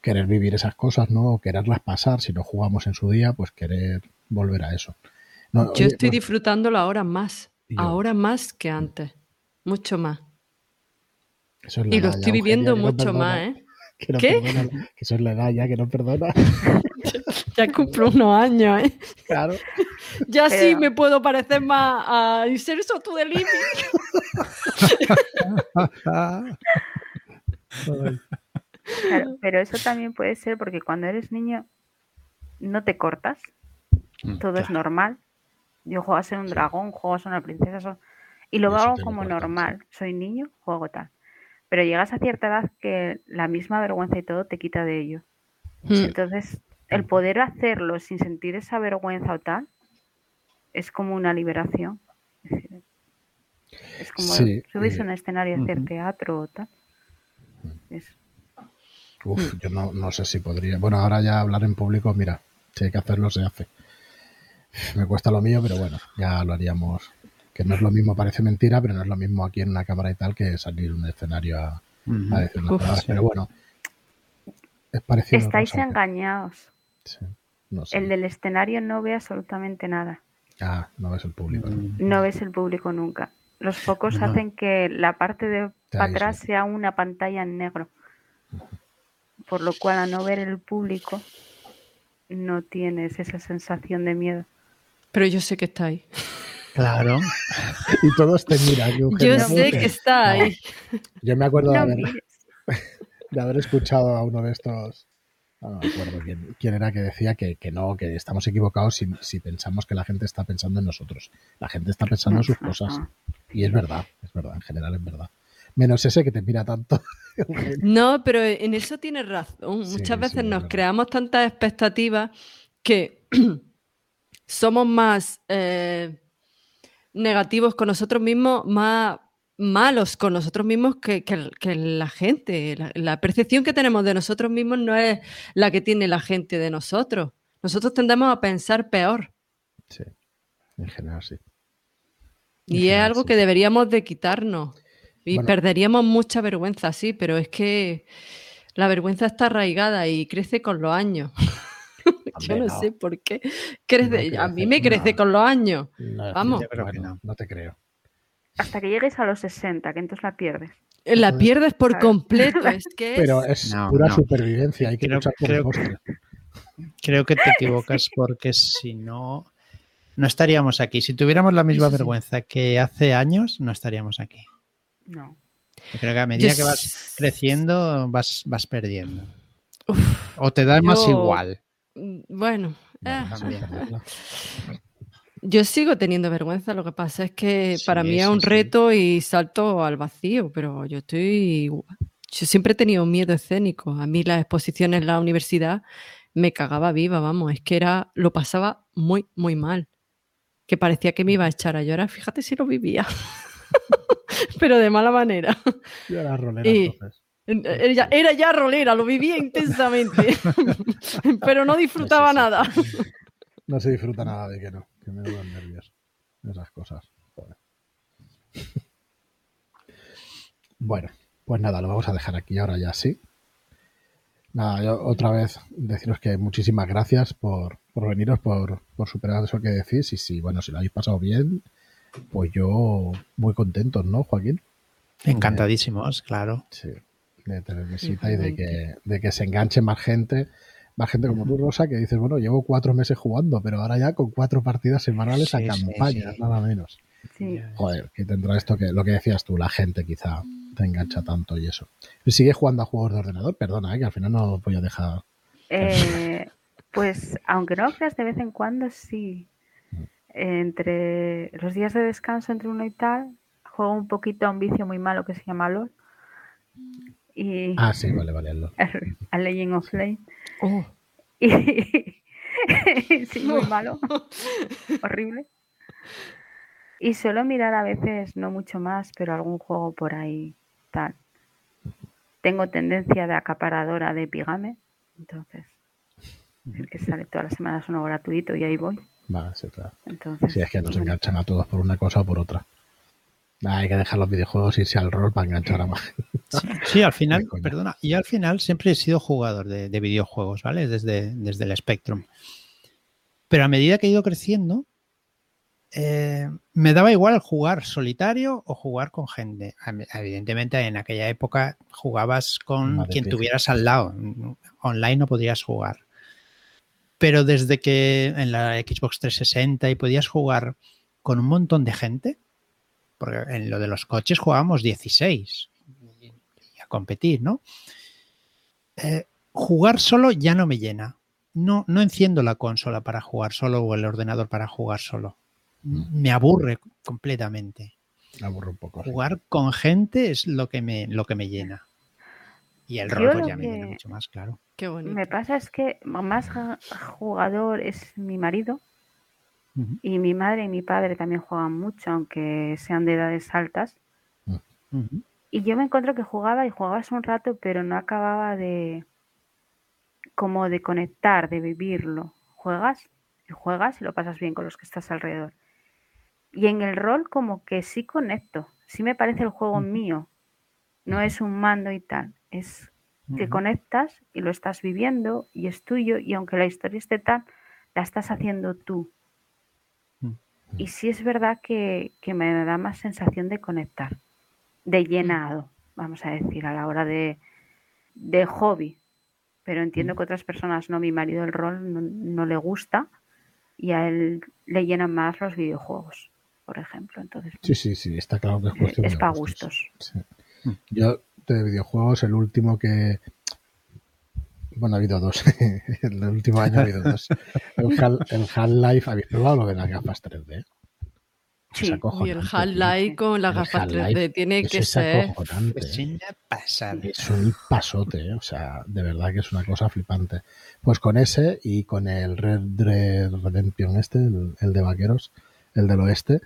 querer vivir esas cosas, ¿no? O quererlas pasar, si no jugamos en su día, pues querer volver a eso. No, Yo oye, estoy bueno, disfrutándolo ahora más, Y yo. ahora más que antes, mucho más. eso es la Y lo ya, estoy viviendo Eugenia, que no mucho perdona, más, ¿eh? Que, no ¿Qué? perdona, que eso es la edad ya que no perdona. Ya cumplo unos años, ¿eh? claro. Ya sí Pero- me puedo parecer más a Inserso to the Limit. Claro, pero eso también puede ser porque cuando eres niño no te cortas, Mm, todo es normal. Yo juego a ser un dragón, juego a ser una princesa y lo hago como normal. Soy niño, juego tal. Pero llegas a cierta edad que la misma vergüenza y todo te quita de ello. Mm. Entonces, el poder hacerlo sin sentir esa vergüenza o tal es como una liberación. Es como Sí, subirse y- a un escenario a hacer teatro o tal. Es- Uf, yo no, no sé si podría. Bueno, ahora ya hablar en público, mira, si hay que hacerlo, se hace. Me cuesta lo mío, pero bueno, ya lo haríamos. Que no es lo mismo, parece mentira, pero no es lo mismo aquí en una cámara y tal que salir a un escenario a, Ujú. a decir unas Uf, palabras. sí. Pero bueno, es parecido. Estáis engañados. sí, no sé. El del escenario no ve absolutamente nada. Ah, no ves el público. ¿no? Mm, No ves el público nunca. Los focos No. hacen que la parte de para atrás sea una pantalla en negro. Por lo cual, al no ver el público, no tienes esa sensación de miedo. Pero yo sé que está ahí. Claro. Y todos te miran. Yo sé que está ahí. Yo me acuerdo de No haber, mires. de haber escuchado a uno de estos, no me acuerdo quién, quién era que decía que, que no, que estamos equivocados si, si pensamos que la gente está pensando en nosotros. La gente está pensando en sus cosas. Y es verdad, es verdad, en general es verdad. Menos ese que te mira tanto. No, pero en eso tienes razón. Sí, Muchas veces es nos verdad. creamos tantas expectativas que somos más eh, negativos con nosotros mismos, más malos con nosotros mismos que, que- que la gente. La, la percepción que tenemos de nosotros mismos no es la que tiene la gente de nosotros. Nosotros tendemos a pensar peor. Sí, en general sí. Y es algo sí. que deberíamos de quitarnos. Y Bueno. perderíamos mucha vergüenza, sí, pero es que la vergüenza está arraigada y crece con los años. Yo no, no. sé por qué. Crece, No a mí me crece no. con los años. No, Vamos. yo Yo creo que bueno, no. no te creo. Hasta que llegues a los 60, que entonces la pierdes. Eh, La pierdes por completo. Es que es- Pero es No, pura no. supervivencia, hay que Creo- luchar por creo- postre. Creo que te equivocas porque si no, no estaríamos aquí. Si tuviéramos la misma sí. vergüenza que hace años, no estaríamos aquí. No. Yo creo que a medida Yo que vas creciendo, vas, vas perdiendo. Uf, O te da más igual. Mm, bueno, eh, perderla. yo sigo teniendo vergüenza. Lo que pasa es que Sí, para mí es un sí. reto y salto al vacío, pero yo estoy. Yo siempre he tenido miedo escénico. A mí las exposiciones en la universidad me cagaba viva, vamos. Es que era, lo pasaba muy, muy mal. Que parecía que me iba a echar a llorar. Fíjate si lo vivía. pero de mala manera. Yo era rolera Y- entonces. Era, era ya rolera, lo vivía intensamente, pero no disfrutaba nada. No se disfruta nada de que no, que me dan nervios. Esas cosas. Joder. Bueno, pues nada, lo vamos a dejar aquí ahora ya sí. Nada, yo otra vez deciros que muchísimas gracias por, por veniros, por, por superar eso que decís. Y si, bueno, si lo habéis pasado bien, pues yo muy contento, ¿no, Joaquín? Encantadísimos, claro. Sí, de tener visita y de que, de que se enganche más gente, más gente como tú, Rosa, que dices, bueno, llevo cuatro meses jugando, pero ahora ya con cuatro partidas semanales a Sí, sí, campaña, sí. nada menos. Sí. Joder, que tendrá esto que, lo que decías tú, la gente quizá te engancha tanto y eso. Sigue jugando a juegos de ordenador, perdona, ¿eh? que al final no voy a dejar. Eh, pues aunque no lo creas, de vez en cuando sí. Entre los días de descanso entre uno y tal, juego un poquito a un vicio muy malo que se llama LOL. Y Ah, sí, vale, vale. lo- a Legend of Flame. Oh, Y sí, muy malo. Horrible. Y suelo mirar a veces, no mucho más, pero algún juego por ahí tal. Tengo tendencia de acaparadora de Pigame, entonces el que sale todas las semanas uno gratuito y ahí voy. Vale, sí, claro. Entonces, Sí, es que nos enganchan a todos por una cosa o por otra. Ah, hay que dejar los videojuegos y irse al rol para enganchar a más gente. Sí, sí, al final, perdona, yo al final siempre he sido jugador de, de videojuegos, ¿vale? Desde, desde el Spectrum. Pero a medida que he ido creciendo, eh, me daba igual jugar solitario o jugar con gente. Evidentemente, en aquella época jugabas con quien tuvieras al lado. Online no podías jugar. Pero desde que en la Xbox 360 y podías jugar con un montón de gente, porque en lo de los coches jugábamos 16 y a competir, ¿no? Eh, jugar solo ya no me llena. No, no enciendo la consola para jugar solo o el ordenador para jugar solo. Me aburre completamente. Me aburro un poco. sí. Jugar con gente es lo que me, lo que me llena. Y el rol pues, ya me llena mucho más, claro. qué bonito. me pasa es que más ga- jugador es mi marido y mi madre y mi padre también juegan mucho, aunque sean de edades altas. Y yo me encuentro que jugaba y jugabas un rato, pero no acababa de como de conectar, de vivirlo. Juegas y juegas y lo pasas bien con los que estás alrededor. Y en el rol como que sí conecto, sí me parece el juego mío. No es un mando y tal, es que conectas y lo estás viviendo y es tuyo y aunque la historia esté tal, la estás haciendo tú. Mm. Y sí es verdad que, que me da más sensación de conectar, de llenado, vamos a decir, a la hora de, de hobby. Pero entiendo que otras personas no, mi marido el rol no, no le gusta y a él le llenan más los videojuegos, por ejemplo. Entonces, Sí, sí, sí, está claro que es cuestión es para gustos. gustos. Sí. Yo, de videojuegos, el último que. Bueno, ha habido dos. el último año ha habido dos. El Half-Life, ¿habéis probado lo de las gafas 3D? Sí. Es Y el Half-Life con las gafas Half-Life 3D tiene tío. que Es ser. Es ¿eh? una pasada. Es un pasote, ¿eh? o sea, de verdad que es una cosa flipante. Pues con ese y con el Red Dead Redemption este, el, el de vaqueros, el del oeste,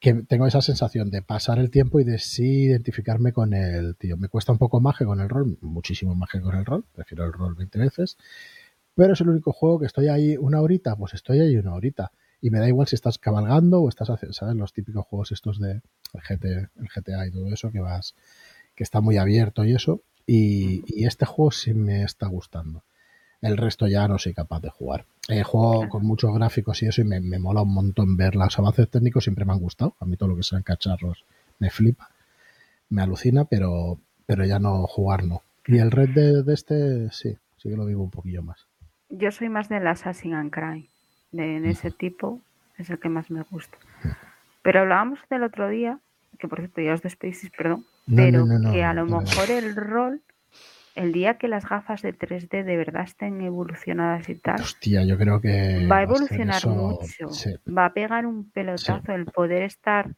que tengo esa sensación de pasar el tiempo y de sí identificarme con el tío. Me cuesta un poco más que con el rol, muchísimo más que con el rol, prefiero el rol 20 veces, pero es el único juego que estoy ahí una horita, pues estoy ahí una horita. Y me da igual si estás cabalgando o estás haciendo, ¿sabes? Los típicos juegos estos de el, GT, el GTA y todo eso que vas que está muy abierto y eso. Y, y este juego sí me está gustando. El resto ya no soy capaz de jugar. Eh, juego con muchos gráficos y eso y me, me mola un montón ver los avances técnicos, siempre me han gustado. A mí todo lo que sean cacharros me flipa, me alucina, pero, pero ya no jugar no. Y el Red de, de este sí, sí que lo vivo un poquillo más. Yo soy más del Assassin and Cry, de, de ese tipo, es el que más me gusta. Pero hablábamos del otro día, que por cierto ya os despedís, perdón, No, pero no, no, que a lo mejor el rol, el día que las gafas de 3D de verdad estén evolucionadas y tal, Hostia, yo creo que va a evolucionar eso- mucho, sí. va a pegar un pelotazo el poder estar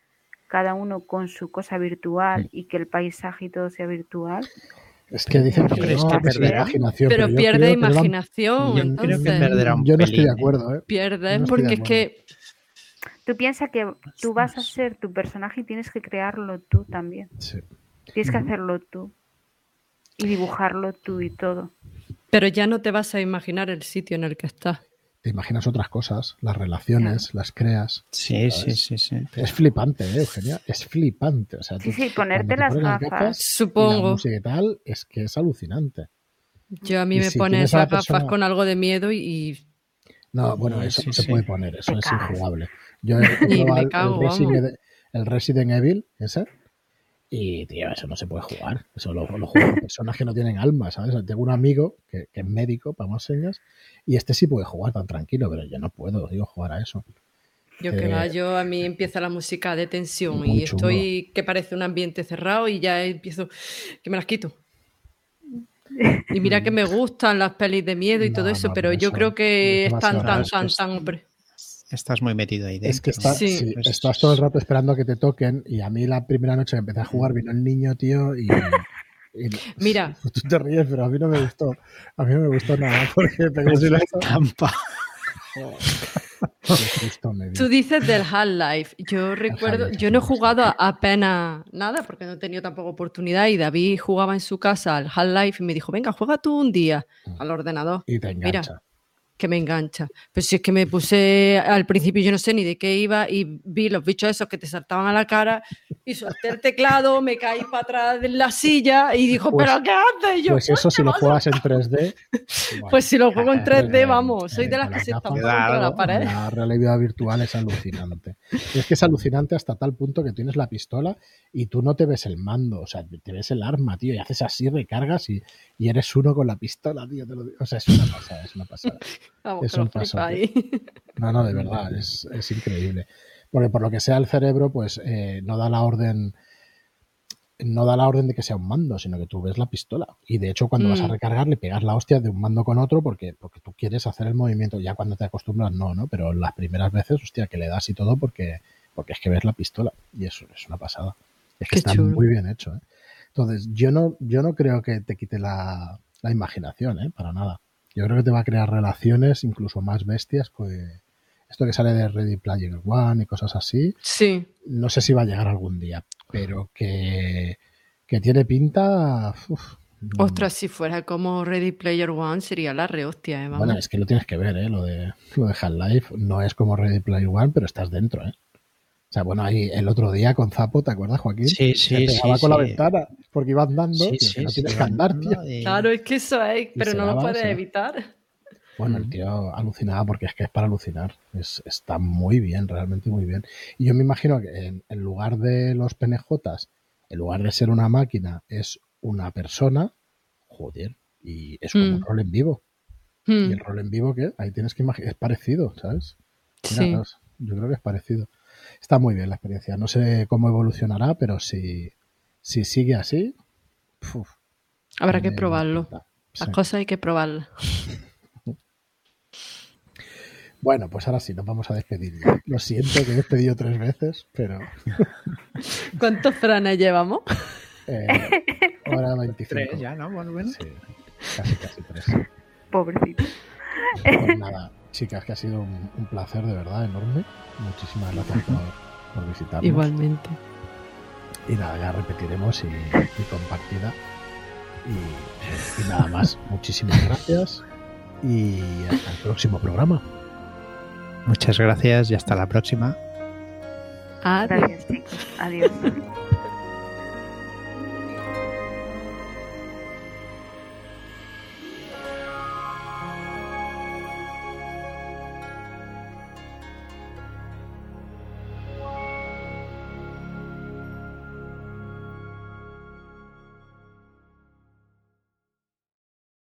cada uno con su cosa virtual y que el paisaje y todo sea virtual. Es que dicen que, no, perderá. imaginación, Pero pierde imaginación. Yo creo que entonces, perderá un Yo no estoy de ¿eh? acuerdo, ¿eh? No estoy porque es que Tú piensas que tú vas a ser tu personaje y tienes que crearlo tú también. Sí. Tienes que hacerlo tú. y dibujarlo tú y todo. Pero ya no te vas a imaginar el sitio en el que estás. Te imaginas otras cosas, las relaciones, las creas. Sí, sí, ¿sabes? sí, sí. Es flipante, ¿eh, Eugenia? Es flipante. O sea, Sí, tú- sí, ponerte las pones gafas. y la Supongo. y tal, es que es alucinante. Yo a mí Y me si pone tienes a la esas gafas persona- con algo de miedo y, No, bueno, eso Sí, se sí. puede poner, eso Te es cagas. injugable. Yo he Y me probado el, cago, el Resident, el Resident Evil, ese, y, tío, eso no se puede jugar. Eso lo, lo juegan personas que no tienen alma, ¿sabes? Tengo un amigo que, que es médico, para más señas, y este sí puede jugar tan tranquilo, pero yo no puedo, digo, jugar a eso. yo que Eh, va, yo a mí empieza la música de tensión y estoy que parece un ambiente cerrado y ya empiezo que me las quito. Y mira que me gustan las pelis de miedo y No, todo eso, no, pero no, yo eso creo que es están tan, tan, que tan, hombre. Estás muy metido ahí dentro. Es que está, Sí. sí, Pues- estás todo el rato esperando a que te toquen, y a mí la primera noche que empecé a jugar vino el niño, tío, y... y- Mira. Tú te ríes, pero a mí no me gustó. A mí no me gustó nada, porque pegó un susto. Trampa. Qué susto me dio. Tú dices del Half-Life. Yo recuerdo, yo no he jugado a- apenas nada porque no he tenido tampoco oportunidad y David jugaba en su casa al Half-Life y me dijo, venga, juega tú un día al ordenador, Y te Mira. Que me engancha. Pero si es que me puse al principio, yo no sé ni de qué iba y vi los bichos esos que te saltaban a la cara y solté el teclado, me caí para atrás de la silla y dijo, Pues- ¿pero qué haces? Yo, Pues eso si lo juegas en 3D. Pues si lo juego en 3D, eh, vamos, soy eh, de las que se estampan contra la pared. La realidad virtual es alucinante. Y es que es alucinante hasta tal punto que tienes la pistola y tú no te ves el mando, o sea, te ves el arma, tío, y haces así, recargas y, y eres uno con la pistola, tío. te lo digo. O sea, es una pasada, es una pasada. Vamos, es un paso. No, no, de verdad, es, es increíble. Porque por lo que sea el cerebro, pues eh, no da la orden no da la orden de que sea un mando, sino que tú ves la pistola. Y de hecho, cuando vas a Mm. recargar, le pegas la hostia de un mando con otro porque, porque tú quieres hacer el movimiento. Ya cuando te acostumbras, no, ¿no? Pero las primeras veces, hostia, que le das y todo porque, porque es que ves la pistola. Y eso es una pasada. Es que Qué está chulo. muy bien hecho, ¿eh? Entonces, yo no, yo no creo que te quite la, la imaginación, ¿eh? Para nada. Yo creo que te va a crear relaciones incluso más bestias que esto que sale de Ready Player One y cosas así. Sí, No sé si va a llegar algún día, pero que, que tiene pinta. uf, ostras, si fuera como Ready Player One sería la rehostia, ¿eh? Vamos. Bueno, es que lo tienes que ver, ¿eh? Lo de, lo de Half-Life no es como Ready Player One, pero estás dentro, ¿eh? O sea, bueno, ahí el otro día con Zapo, ¿te acuerdas, Joaquín? Sí, Se sí, pegaba sí, con la ventana porque iba andando. Sí, sí, no sí, tienes que andar, tío. y- Claro, es que eso es, pero se no lo puedes evitar. Bueno, el tío alucinaba porque es que es para alucinar. Es, está muy bien, realmente muy bien. Y yo me imagino que en, en lugar de los penejotas, en lugar de ser una máquina, es una persona. Joder, y es como un Mm. rol en vivo. Y el rol en vivo, que Ahí tienes que imaginar. Es parecido, ¿sabes? Mira, sí. yo creo que es parecido. Está muy bien la experiencia. No sé cómo evolucionará, pero si, si sigue así. uf, Habrá que probarlo. Las Sí. cosas hay que probarlas. Bueno, pues ahora sí, nos vamos a despedir. Lo siento que he despedido tres veces, pero ¿Cuántos franes llevamos? eh, hora 25. Tres ya, ¿no? Bueno, bueno. Sí, casi, casi tres. Pobrecito. Pues nada, chicas, que ha sido un, un placer de verdad enorme. Muchísimas gracias por, por visitarnos. Igualmente. Y nada, ya repetiremos y, y compartida. Y, y nada más, muchísimas gracias y hasta el próximo programa. Muchas gracias y hasta la próxima. Adiós. Gracias, chicos. Adiós.